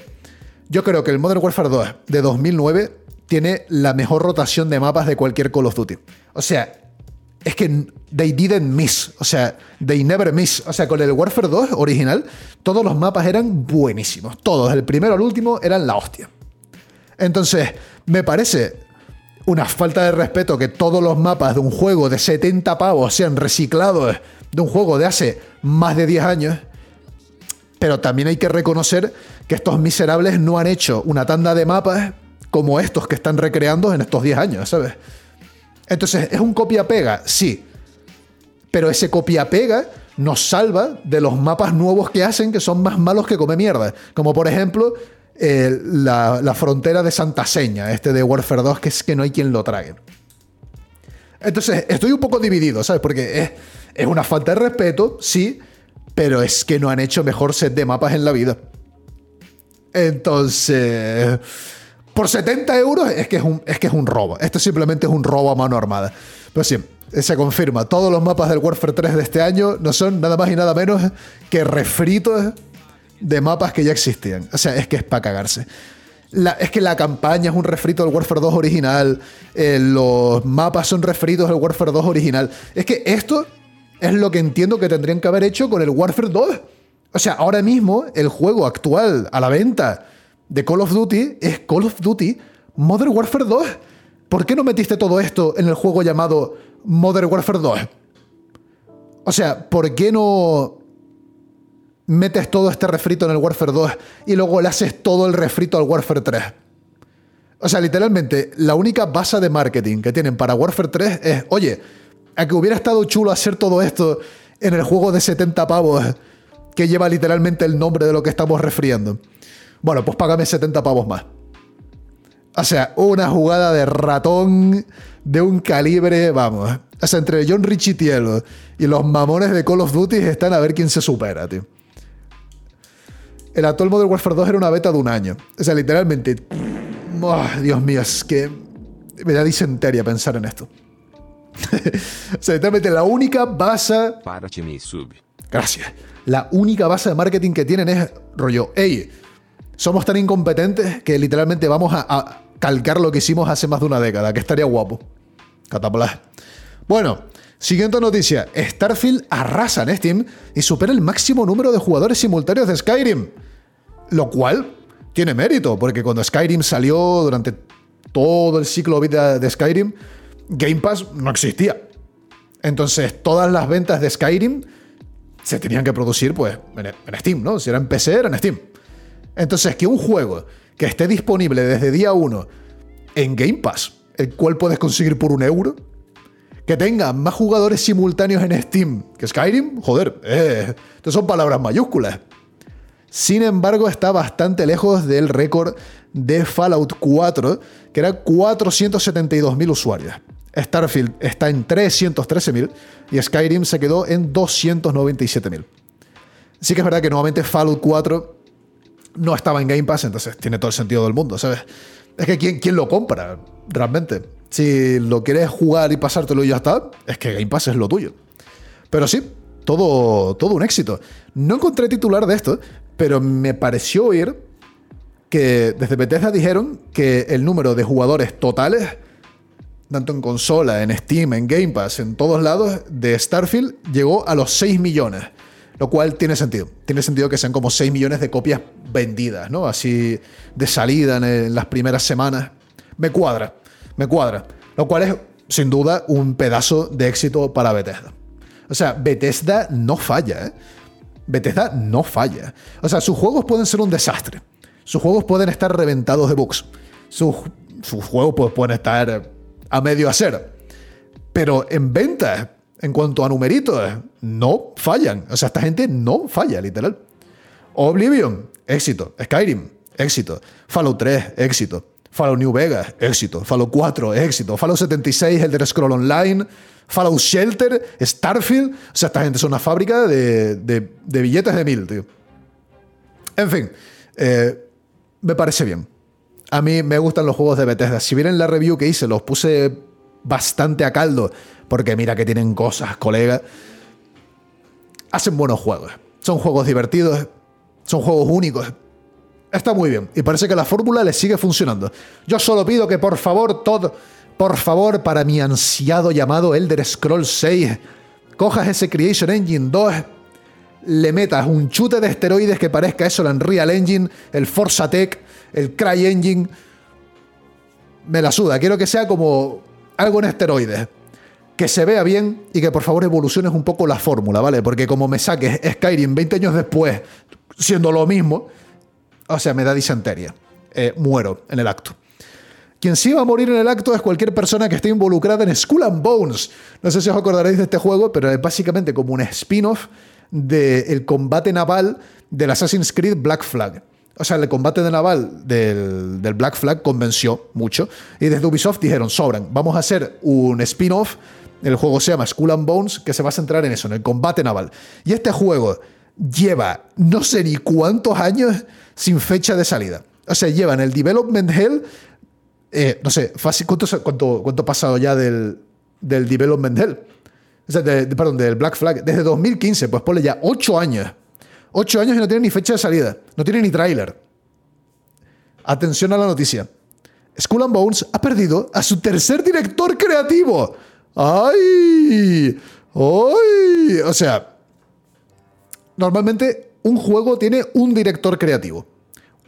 yo creo que el Modern Warfare 2 de 2009 tiene la mejor rotación de mapas de cualquier Call of Duty. O sea, es que they didn't miss. O sea, they never miss. O sea, con el Warfare 2 original, todos los mapas eran buenísimos. Todos, del primero al último, eran la hostia. Entonces, me parece una falta de respeto que todos los mapas de un juego de 70 pavos sean reciclados de un juego de hace más de 10 años. Pero también hay que reconocer que estos miserables no han hecho una tanda de mapas como estos que están recreando en estos 10 años, ¿sabes? Entonces, ¿es un copia-pega? Sí. Pero ese copia-pega nos salva de los mapas nuevos que hacen que son más malos que come mierda. Como por ejemplo, eh, la, frontera de Santa Seña, este de Warfare 2, que es que no hay quien lo trague. Entonces, estoy un poco dividido, ¿sabes? Porque es, es una falta de respeto, sí, pero es que no han hecho mejor set de mapas en la vida. Entonces por 70 euros es que es, un, es que es un robo. Esto simplemente es un robo a mano armada. Pero sí, se confirma. Todos los mapas del Warfare 3 de este año no son nada más y nada menos que refritos de mapas que ya existían. O sea, es que es para cagarse. es que la campaña es un refrito del Warfare 2 original. Eh, los mapas son refritos del Warfare 2 original. Es que esto es lo que entiendo que tendrían que haber hecho con el Warfare 2. O sea, ahora mismo el juego actual a la venta de Call of Duty es Call of Duty Modern Warfare 2. ¿Por qué no metiste todo esto en el juego llamado Modern Warfare 2? O sea, ¿por qué no metes todo este refrito en el Warfare 2 y luego le haces todo el refrito al Warfare 3? O sea, literalmente, la única base de marketing que tienen para Warfare 3 es, oye, a que hubiera estado chulo hacer todo esto en el juego de 70 pavos que lleva literalmente el nombre de lo que estamos refriendo. Bueno, pues págame 70 pavos más. O sea, una jugada de ratón de un calibre, vamos. O sea, entre John Richitielo y los mamones de Call of Duty están a ver quién se supera, tío. El actual Modern Warfare 2 era una beta de un año. O sea, literalmente. Oh, Dios mío, es que me da disenteria pensar en esto. (laughs) o sea, literalmente la única base. Para. Gracias. La única base de marketing que tienen es rollo, hey, somos tan incompetentes que literalmente vamos a, calcar lo que hicimos hace más de una década, que estaría guapo. Catapulá. Bueno, siguiente noticia. Starfield arrasa en Steam y supera el máximo número de jugadores simultáneos de Skyrim. Lo cual tiene mérito, porque cuando Skyrim salió durante todo el ciclo de vida de Skyrim, Game Pass no existía. Entonces, todas las ventas de Skyrim se tenían que producir pues en Steam, ¿no? Si era en PC, era en Steam. Entonces, que un juego que esté disponible desde día 1 en Game Pass, el cual puedes conseguir por un euro, que tenga más jugadores simultáneos en Steam que Skyrim, joder, eh, estas son palabras mayúsculas. Sin embargo, está bastante lejos del récord de Fallout 4, que era 472.000 usuarios. Starfield está en 313.000 y Skyrim se quedó en 297.000. Sí que es verdad que nuevamente Fallout 4 no estaba en Game Pass, entonces tiene todo el sentido del mundo, ¿sabes? Es que ¿quién, quién lo compra realmente? Si lo quieres jugar y pasártelo y ya está, es que Game Pass es lo tuyo. Pero sí, todo, todo un éxito. No encontré titular de esto, pero me pareció oír que desde Bethesda dijeron que el número de jugadores totales, tanto en consola, en Steam, en Game Pass, en todos lados, de Starfield llegó a los 6 millones. Lo cual tiene sentido. Tiene sentido que sean como 6 millones de copias vendidas, ¿no? Así de salida en, las primeras semanas. Me cuadra, me cuadra. Lo cual es, sin duda, un pedazo de éxito para Bethesda. O sea, Bethesda no falla, ¿eh? Bethesda no falla. O sea, sus juegos pueden ser un desastre. Sus juegos pueden estar reventados de bugs. Sus, sus juegos pueden estar a medio hacer. Pero en ventas, en cuanto a numeritos, no fallan. O sea, esta gente no falla, literal. Oblivion, éxito. Skyrim, éxito. Fallout 3, éxito. Fallout New Vegas, éxito. Fallout 4, éxito. Fallout 76, el de Scroll Online. Fallout Shelter, Starfield. O sea, esta gente es una fábrica de, de, billetes de mil, tío. En fin, eh, me parece bien. A mí me gustan los juegos de Bethesda. Si vieron la review que hice, los puse bastante a caldo, porque mira que tienen cosas, colega. Hacen buenos juegos. Son juegos divertidos, son juegos únicos. Está muy bien. Y parece que la fórmula le sigue funcionando. Yo solo pido que por favor, todo por favor, para mi ansiado llamado Elder Scrolls 6, cojas ese Creation Engine 2, le metas un chute de esteroides que parezca eso, el Unreal Engine, el Forza Tech, el Cry Engine. Me la suda, quiero que sea como algo en esteroides. Que se vea bien y que por favor evoluciones un poco la fórmula, ¿vale? Porque como me saques Skyrim 20 años después, siendo lo mismo, o sea, me da disenteria. Eh, muero en el acto. Quien sí va a morir en el acto es cualquier persona que esté involucrada en Skull and Bones. No sé si os acordaréis de este juego, pero es básicamente como un spin-off del combate naval del Assassin's Creed Black Flag. O sea, el combate de naval del, del, Black Flag convenció mucho. Y desde Ubisoft dijeron, sobran, vamos a hacer un spin-off. El juego se llama Skull and Bones, que se va a centrar en eso, en el combate naval. Y este juego lleva no sé ni cuántos años sin fecha de salida. O sea, lleva en el Development Hell eh, no sé, ¿cuánto, cuánto, cuánto ha pasado ya del, del Development Hell? perdón, del Black Flag. Desde 2015, pues ponle ya 8 años. 8 años y no tiene ni fecha de salida. No tiene ni tráiler. Atención a la noticia. Skull and Bones ha perdido a su tercer director creativo. ¡Ay! ¡Ay! O sea, normalmente un juego tiene un director creativo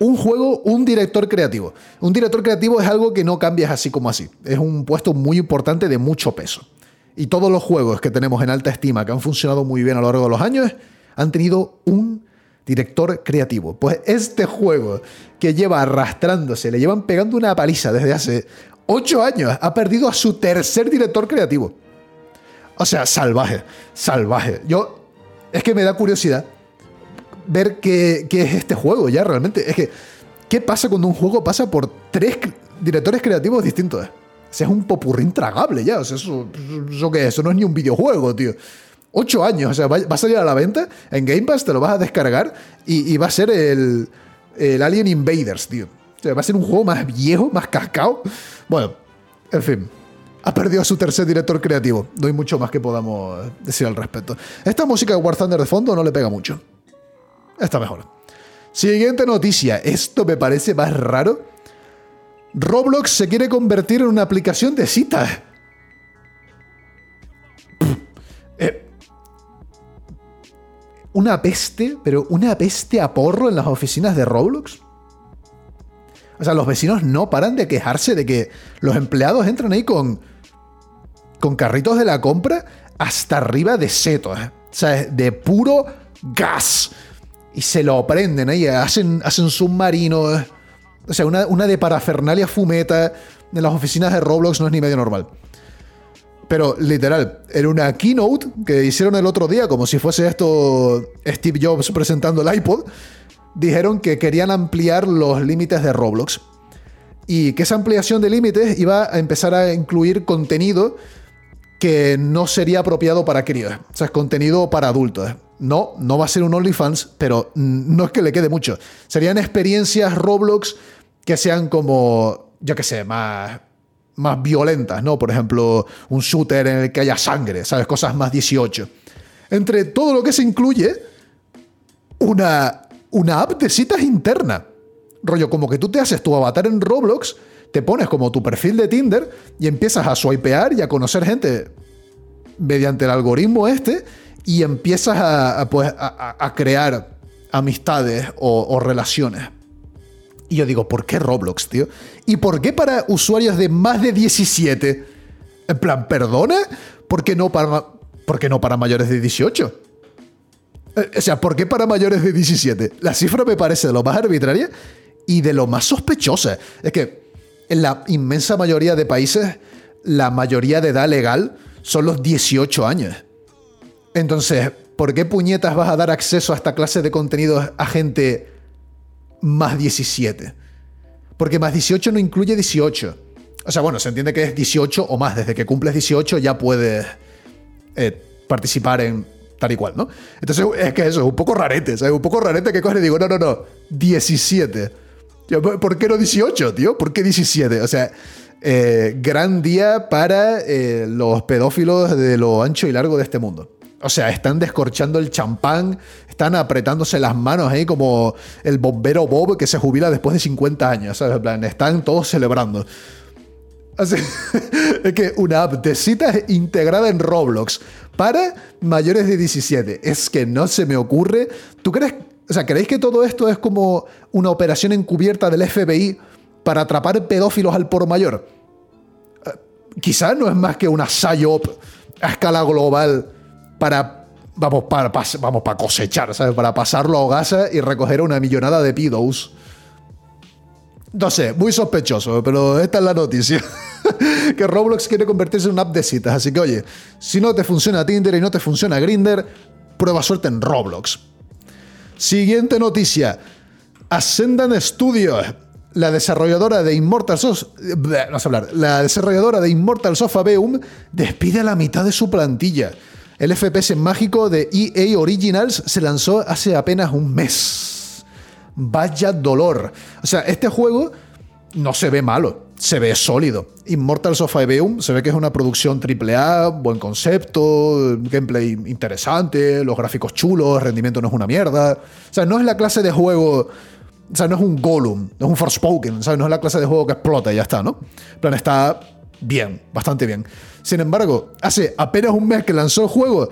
un juego, un director creativo. Un director creativo es algo que no cambias así como así. Es un puesto muy importante de mucho peso. Y todos los juegos que tenemos en alta estima, que han funcionado muy bien a lo largo de los años, han tenido un director creativo. Pues este juego que lleva arrastrándose, le llevan pegando una paliza desde hace ocho años, ha perdido a su tercer director creativo. O sea, salvaje, salvaje. Yo, es que me da curiosidad ver qué, es este juego ya realmente. Es que, ¿qué pasa cuando un juego pasa por tres, directores creativos distintos. Ese es un popurrín tragable ya. O sea, eso, eso, qué es? Eso no es ni un videojuego, tío. Ocho años, o sea, va, a salir a la venta en Game Pass, te lo vas a descargar y, va a ser el, el, Alien Invaders, tío. O sea, va a ser un juego más viejo, más cascado. Bueno, en fin. Ha perdido a su tercer director creativo. No hay mucho más que podamos decir al respecto. Esta música de War Thunder de fondo no le pega mucho. Está mejor. Siguiente noticia. Esto me parece más raro. Roblox se quiere convertir en una aplicación de citas. Eh, una peste, pero una peste a porro en las oficinas de Roblox. O sea, los vecinos no paran de quejarse de que los empleados entran ahí con, con carritos de la compra hasta arriba de seto. ¿eh? O sea, de puro gas. Y se lo prenden ahí, hacen, hacen submarinos. ¿eh? O sea, una, una de parafernalia fumeta en las oficinas de Roblox no es ni medio normal. Pero literal, en una keynote que hicieron el otro día, como si fuese esto Steve Jobs presentando el iPod, dijeron que querían ampliar los límites de Roblox. Y que esa ampliación de límites iba a empezar a incluir contenido que no sería apropiado para críos. O sea, es contenido para adultos. No, no va a ser un OnlyFans, pero no es que le quede mucho. Serían experiencias Roblox que sean como, yo qué sé, más más violentas, ¿no? Por ejemplo, un shooter en el que haya sangre, ¿sabes? Cosas más 18. Entre todo lo que se incluye, una, una app de citas interna. Rollo, como que tú te haces tu avatar en Roblox, te pones como tu perfil de Tinder y empiezas a swipear y a conocer gente mediante el algoritmo este y empiezas a, pues, a, crear amistades o relaciones. Y yo digo, ¿por qué Roblox, tío? ¿Y por qué para usuarios de más de 17? En plan, ¿perdona? ¿Por qué no para, ¿por qué no para mayores de 18? Eh, o sea, ¿por qué para mayores de 17? La cifra me parece de lo más arbitraria y de lo más sospechosa. Es que en la inmensa mayoría de países, la mayoría de edad legal son los 18 años. Entonces, ¿por qué puñetas vas a dar acceso a esta clase de contenidos a gente más 17. Porque más 18 no incluye 18. O sea, bueno, se entiende que es 18 o más. Desde que cumples 18 ya puedes eh, participar en tal y cual, ¿no? Entonces es que eso es un poco rarete, ¿sabes? Un poco rarete que coge y digo, no, no, no, 17. ¿Por qué no 18, tío? ¿Por qué 17? O sea, eh, gran día para eh, los pedófilos de lo ancho y largo de este mundo. O sea, están descorchando el champán, están apretándose las manos ahí como el bombero Bob que se jubila después de 50 años. ¿sabes? En plan, están todos celebrando. Así, (laughs) es que una app de citas integrada en Roblox para mayores de 17. Es que no se me ocurre. ¿Tú crees? O sea, ¿creéis que todo esto es como una operación encubierta del FBI para atrapar pedófilos al por mayor? Eh, quizás no es más que una psyop a escala global para vamos para, vamos para cosechar, ¿sabes? Para pasarlo a Ogasa y recoger una millonada de pidos. No sé, muy sospechoso, pero esta es la noticia. (laughs) que Roblox quiere convertirse en una app de citas. Así que, oye, si no te funciona Tinder y no te funciona Grinder, prueba suerte en Roblox. Siguiente noticia. Ascendan Studios, la desarrolladora de Immortal vamos a hablar, la desarrolladora de Immortal despide a la mitad de su plantilla. El FPS mágico de EA Originals se lanzó hace apenas un mes. Vaya dolor. O sea, este juego no se ve malo, se ve sólido. Immortals of se ve que es una producción AAA, buen concepto, gameplay interesante, los gráficos chulos, rendimiento no es una mierda. O sea, no es la clase de juego. O sea, no es un Gollum, no es un Forspoken, o no es la clase de juego que explota y ya está, ¿no? Plan, está bien, bastante bien. Sin embargo, hace apenas un mes que lanzó el juego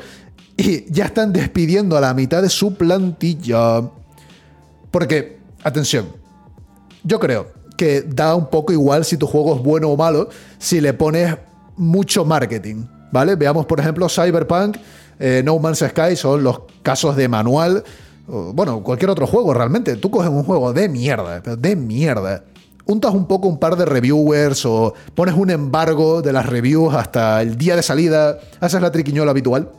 y ya están despidiendo a la mitad de su plantilla. Porque, atención, yo creo que da un poco igual si tu juego es bueno o malo si le pones mucho marketing, ¿vale? Veamos, por ejemplo, Cyberpunk, eh, No Man's Sky son los casos de manual. Bueno, cualquier otro juego realmente. Tú coges un juego de mierda, de mierda untas un poco un par de reviewers o pones un embargo de las reviews hasta el día de salida, haces la triquiñola habitual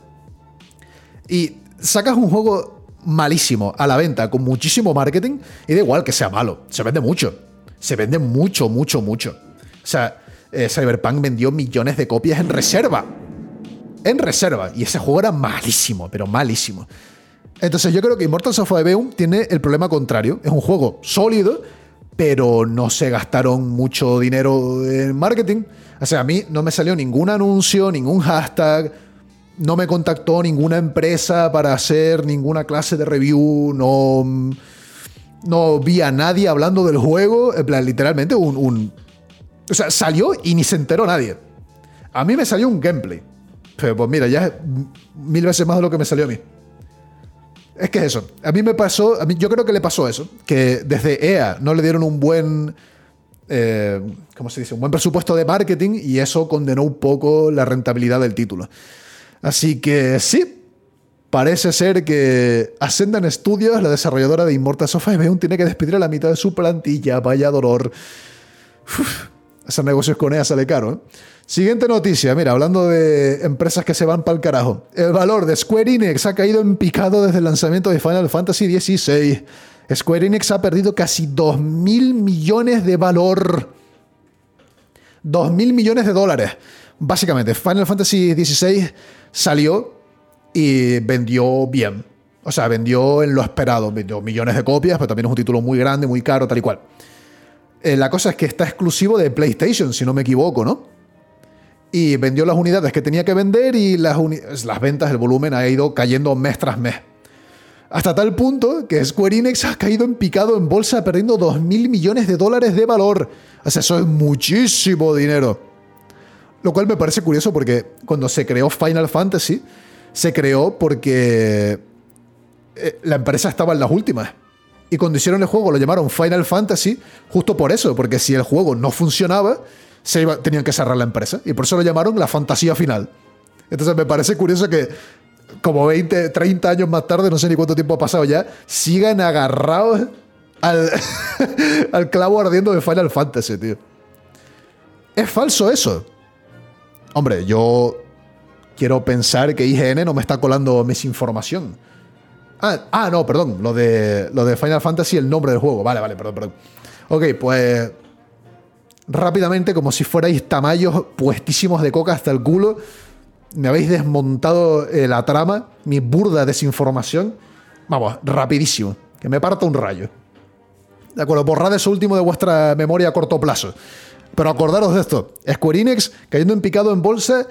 y sacas un juego malísimo a la venta con muchísimo marketing y da igual que sea malo, se vende mucho. se vende mucho, mucho, mucho. O sea, eh, Cyberpunk vendió millones de copias en reserva. En reserva. Y ese juego era malísimo, pero malísimo. Entonces yo creo que Immortals of Aveum tiene el problema contrario. Es un juego sólido, pero no se gastaron mucho dinero en marketing. O sea, a mí no me salió ningún anuncio, ningún hashtag, no me contactó ninguna empresa para hacer ninguna clase de review, no, no vi a nadie hablando del juego. En plan, literalmente un, un o sea, salió y ni se enteró nadie. A mí me salió un gameplay. Pero pues mira, ya es mil veces más de lo que me salió a mí. Es que es eso. A mí me pasó, a mí, yo creo que le pasó eso, que desde EA no le dieron un buen, eh, ¿cómo se dice? Un buen presupuesto de marketing y eso condenó un poco la rentabilidad del título. Así que sí, parece ser que Ascendan Studios, la desarrolladora de Immortals of Aveum, tiene que despedir a la mitad de su plantilla. Vaya dolor. Hacer negocios con EA sale caro. ¿eh? Siguiente noticia, mira, hablando de empresas que se van para el carajo. El valor de Square Enix ha caído en picado desde el lanzamiento de Final Fantasy XVI. Square Enix ha perdido casi 2 mil millones de valor. 2 mil millones de dólares. Básicamente, Final Fantasy XVI salió y vendió bien. O sea, vendió en lo esperado. Vendió millones de copias, pero también es un título muy grande, muy caro, tal y cual. Eh, la cosa es que está exclusivo de PlayStation, si no me equivoco, ¿no? y vendió las unidades que tenía que vender y las, las ventas, el volumen ha ido cayendo mes tras mes. Hasta tal punto que Square Enix ha caído en picado en bolsa perdiendo 2 mil millones de dólares de valor. O sea, eso es muchísimo dinero. Lo cual me parece curioso porque cuando se creó Final Fantasy, se creó porque eh, la empresa estaba en las últimas. Y cuando hicieron el juego lo llamaron Final Fantasy justo por eso, porque si el juego no funcionaba, se tenían que cerrar la empresa. Y por eso lo llamaron la fantasía final. Entonces me parece curioso que como 20, 30 años más tarde, no sé ni cuánto tiempo ha pasado ya, sigan agarrados al, (laughs) al clavo ardiendo de Final Fantasy, tío. Es falso eso. Hombre, yo quiero pensar que IGN no me está colando misinformación. Ah, ah, no, perdón. Lo de, de Final Fantasy, el nombre del juego. Vale, vale, perdón, perdón. Ok, pues rápidamente, como si fuerais tamallos puestísimos de coca hasta el culo. Me habéis desmontado eh, la trama, mi burda desinformación. Vamos, rapidísimo. Que me parta un rayo. De acuerdo, borrad eso último de vuestra memoria a corto plazo. Pero acordaros de esto. Square Enix cayendo en picado en bolsa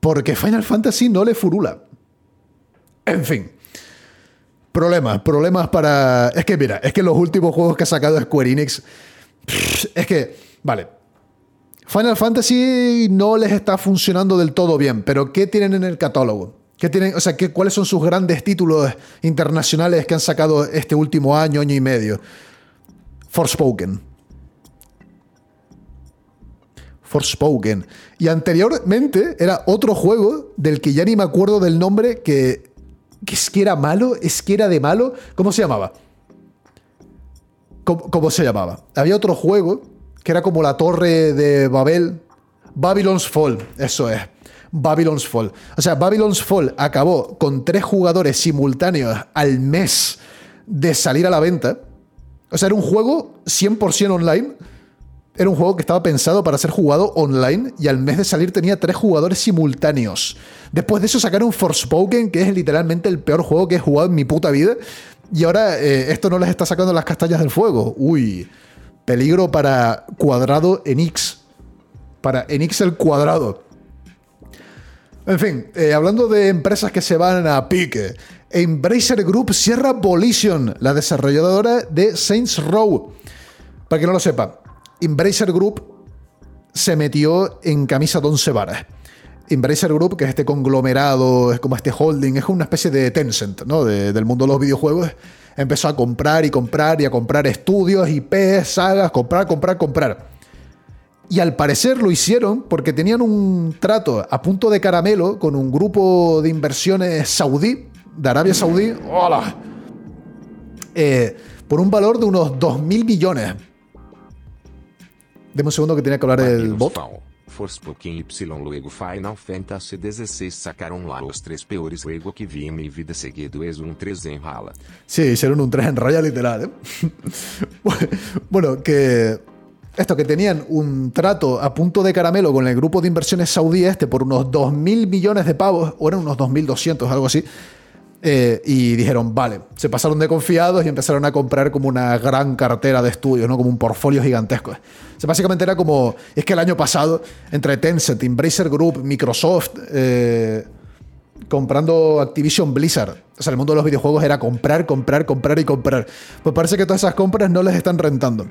porque Final Fantasy no le furula. En fin. Problemas, problemas para... Es que mira, es que los últimos juegos que ha sacado Square Enix... Es que, vale, Final Fantasy no les está funcionando del todo bien, pero ¿qué tienen en el catálogo? ¿Qué tienen, o sea, ¿qué, ¿cuáles son sus grandes títulos internacionales que han sacado este último año, año y medio? Forspoken. Forspoken. Y anteriormente era otro juego del que ya ni me acuerdo del nombre, que, es que era malo, es que era de malo. ¿Cómo se llamaba? cómo se llamaba? Había otro juego que era como la torre de Babel. Babylon's Fall, eso es. Babylon's Fall. O sea, Babylon's Fall acabó con tres jugadores simultáneos al mes de salir a la venta. O sea, era un juego 100% online. Era un juego que estaba pensado para ser jugado online y al mes de salir tenía tres jugadores simultáneos. Después de eso sacaron Forspoken, que es literalmente el peor juego que he jugado en mi puta vida. Y ahora eh, esto no les está sacando las castañas del fuego. Uy. Peligro para cuadrado en X. Para en X el cuadrado. En fin, eh, hablando de empresas que se van a pique. Embracer Group cierra Volition, la desarrolladora de Saints Row. Para que no lo sepa, Embracer Group se metió en camisa de once varas. Embracer Group, que es este conglomerado, es como este holding, es una especie de Tencent, ¿no? del mundo de los videojuegos empezó a comprar y comprar y a comprar estudios, IPs, sagas, comprar, comprar, comprar. Y al parecer lo hicieron porque tenían un trato a punto de caramelo con un grupo de inversiones saudí, de Arabia Saudí, ¡Hola! Eh, por un valor de unos 2.000 millones. Deme un segundo que tenía que hablar el bot. Forspoken Y luego Final Fantasy XVI sacaron lá os tres peores luego que vi en mi vida seguido es un 3 en rala. Sí, hicieron un 3 en raya literal, ¿eh? (laughs) bueno, que esto que tenían un trato a punto de caramelo con el grupo de inversiones saudí este por unos 2.000 millones de pavos, o eran unos 2.200, algo así. Eh, y dijeron, vale, se pasaron de confiados y empezaron a comprar como una gran cartera de estudios, ¿no? Como un portfolio gigantesco. O sea, básicamente era como, es que el año pasado, entre Tencent, Embracer Group, Microsoft, eh, comprando Activision Blizzard, o sea, el mundo de los videojuegos era comprar, comprar, comprar y comprar. Pues parece que todas esas compras no les están rentando.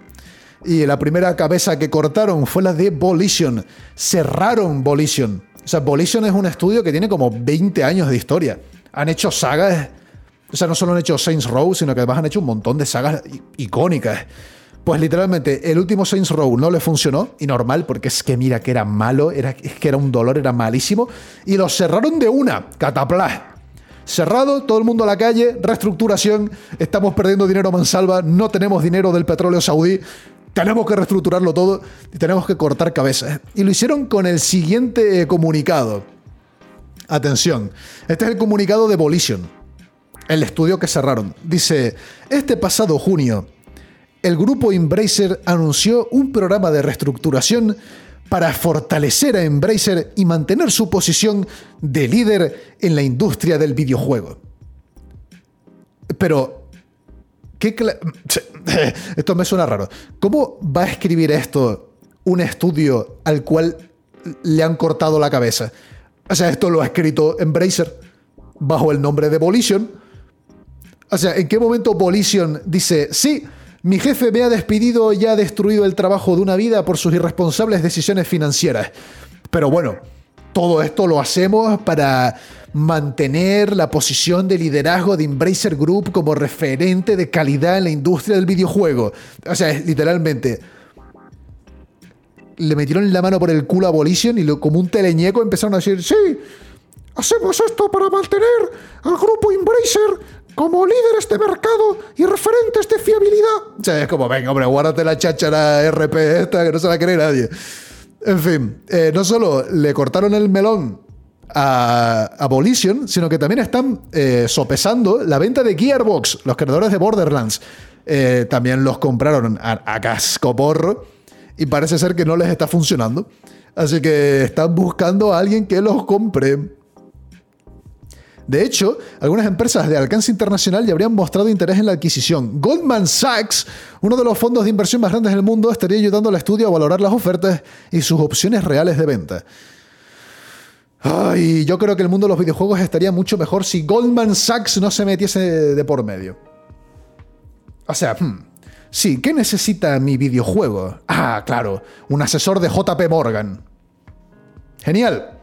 Y la primera cabeza que cortaron fue la de Volition. Cerraron Volition. O sea, Volition es un estudio que tiene como 20 años de historia. Han hecho sagas. O sea, no solo han hecho Saints Row, sino que además han hecho un montón de sagas icónicas. Pues literalmente, el último Saints Row no le funcionó, y normal, porque es que mira que era malo, era, es que era un dolor, era malísimo, y lo cerraron de una, cataplas. Cerrado, todo el mundo a la calle, reestructuración, estamos perdiendo dinero mansalva, no tenemos dinero del petróleo saudí, tenemos que reestructurarlo todo y tenemos que cortar cabezas. Y lo hicieron con el siguiente comunicado. Atención, este es el comunicado de Volition, el estudio que cerraron. Dice, este pasado junio, el grupo Embracer anunció un programa de reestructuración para fortalecer a Embracer y mantener su posición de líder en la industria del videojuego. Pero, ¿qué (laughs) esto me suena raro. ¿Cómo va a escribir esto un estudio al cual le han cortado la cabeza? O sea, esto lo ha escrito Embracer bajo el nombre de Volition. O sea, ¿en qué momento Volition dice, sí, mi jefe me ha despedido y ha destruido el trabajo de una vida por sus irresponsables decisiones financieras? Pero bueno, todo esto lo hacemos para mantener la posición de liderazgo de Embracer Group como referente de calidad en la industria del videojuego. O sea, es literalmente le metieron la mano por el culo a Volition y como un teleñeco empezaron a decir, sí, hacemos esto para mantener al grupo Embracer como líderes de mercado y referentes de fiabilidad. O sea, es como, venga, hombre, guárdate la cháchara RP esta que no se la cree nadie. En fin, eh, no solo le cortaron el melón a, a Volition, sino que también están eh, sopesando la venta de Gearbox, los creadores de Borderlands. Eh, también los compraron a, a casco y parece ser que no les está funcionando. Así que están buscando a alguien que los compre. De hecho, algunas empresas de alcance internacional ya habrían mostrado interés en la adquisición. Goldman Sachs, uno de los fondos de inversión más grandes del mundo, estaría ayudando al estudio a valorar las ofertas y sus opciones reales de venta. Ay, yo creo que el mundo de los videojuegos estaría mucho mejor si Goldman Sachs no se metiese de por medio. O sea, hmm, Sí, ¿qué necesita mi videojuego? Ah, claro, un asesor de JP Morgan. Genial.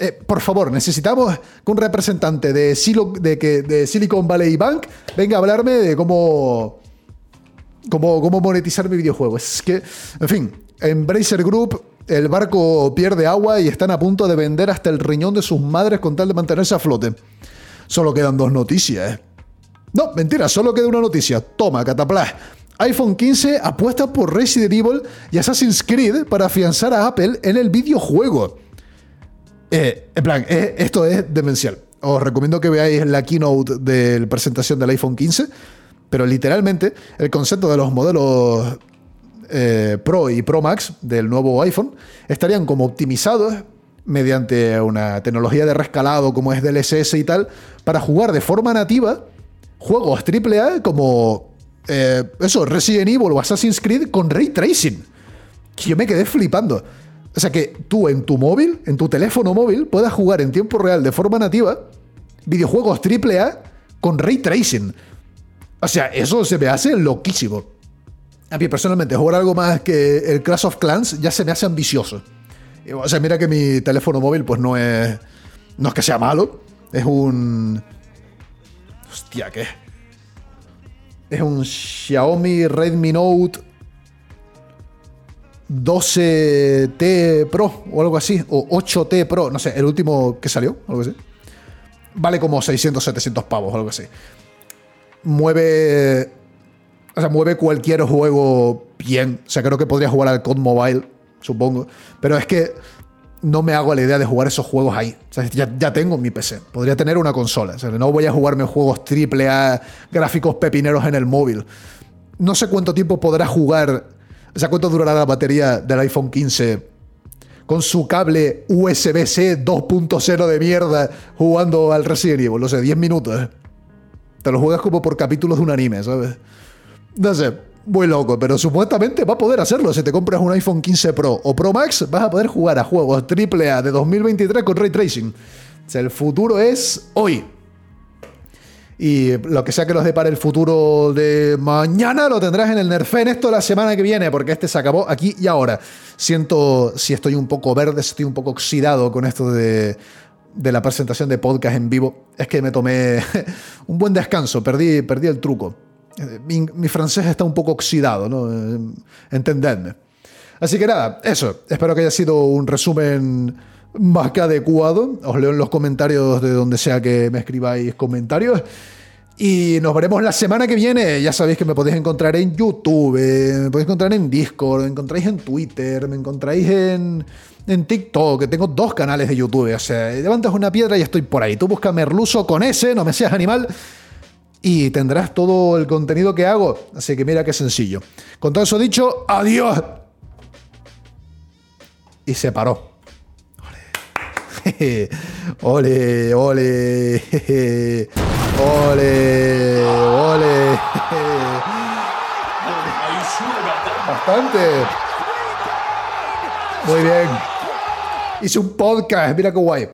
Eh, por favor, necesitamos que un representante de, Silicon Valley Bank venga a hablarme de cómo, cómo, cómo monetizar mi videojuego. Es que, en fin, en Bracer Group el barco pierde agua y están a punto de vender hasta el riñón de sus madres con tal de mantenerse a flote. Solo quedan dos noticias. No, mentira, solo queda una noticia. Toma, cataplas. iPhone 15 apuesta por Resident Evil y Assassin's Creed para afianzar a Apple en el videojuego. Eh, en plan, eh, esto es demencial. Os recomiendo que veáis la keynote de la presentación del iPhone 15, pero literalmente el concepto de los modelos eh, Pro y Pro Max del nuevo iPhone estarían como optimizados mediante una tecnología de rescalado como es DLSS y tal, para jugar de forma nativa juegos AAA como eh, eso, Resident Evil o Assassin's Creed con ray tracing. Yo me quedé flipando. O sea que tú en tu móvil, en tu teléfono móvil, puedas jugar en tiempo real de forma nativa videojuegos AAA con ray tracing. O sea, eso se me hace loquísimo. A mí personalmente jugar algo más que el Clash of Clans ya se me hace ambicioso. O sea, mira que mi teléfono móvil pues no es no es que sea malo, es un Hostia, ¿qué? Es un Xiaomi Redmi Note 12T Pro o algo así, o 8T Pro, no sé, el último que salió, algo así. Vale como 600, 700 pavos, algo así. Mueve. O sea, mueve cualquier juego bien. O sea, creo que podría jugar al COD Mobile, supongo. Pero es que no me hago la idea de jugar esos juegos ahí. ya, tengo mi PC. Podría tener una consola. no voy a jugarme juegos triple A, gráficos pepineros en el móvil. No sé cuánto tiempo podrá jugar O sea, ¿cuánto durará la batería del iPhone 15 con su cable USB-C 2.0 de mierda jugando al Resident Evil? No sé, 10 minutos. ¿eh? Te lo juegas como por capítulos de un anime, ¿sabes? No sé, muy loco, pero supuestamente va a poder hacerlo. Si te compras un iPhone 15 Pro o Pro Max, vas a poder jugar a juegos AAA de 2023 con ray tracing. El futuro es hoy. Y lo que sea que nos depare el futuro de mañana lo tendrás en el Nerfen esto la semana que viene, porque este se acabó aquí y ahora. Siento si estoy un poco verde, estoy un poco oxidado con esto de, de la presentación de podcast en vivo. Es que me tomé (laughs) un buen descanso, perdí, perdí el truco. Mi, francés está un poco oxidado, ¿no? Entendedme. Así que nada, eso. Espero que haya sido un resumen más que adecuado. Os leo en los comentarios de donde sea que me escribáis comentarios. Y nos veremos la semana que viene. Ya sabéis que me podéis encontrar en YouTube, me podéis encontrar en Discord, me encontráis en Twitter, me encontráis en, en TikTok, tengo dos canales de YouTube. O sea, levantas una piedra y estoy por ahí. Tú busca Merluzo con ese, no me seas animal. Y tendrás todo el contenido que hago. Así que mira qué sencillo. Con todo eso dicho, adiós. Y se paró. Ole, (laughs) ole, ole, ole. Bastante. Muy bien. Hice un podcast, mira qué guay.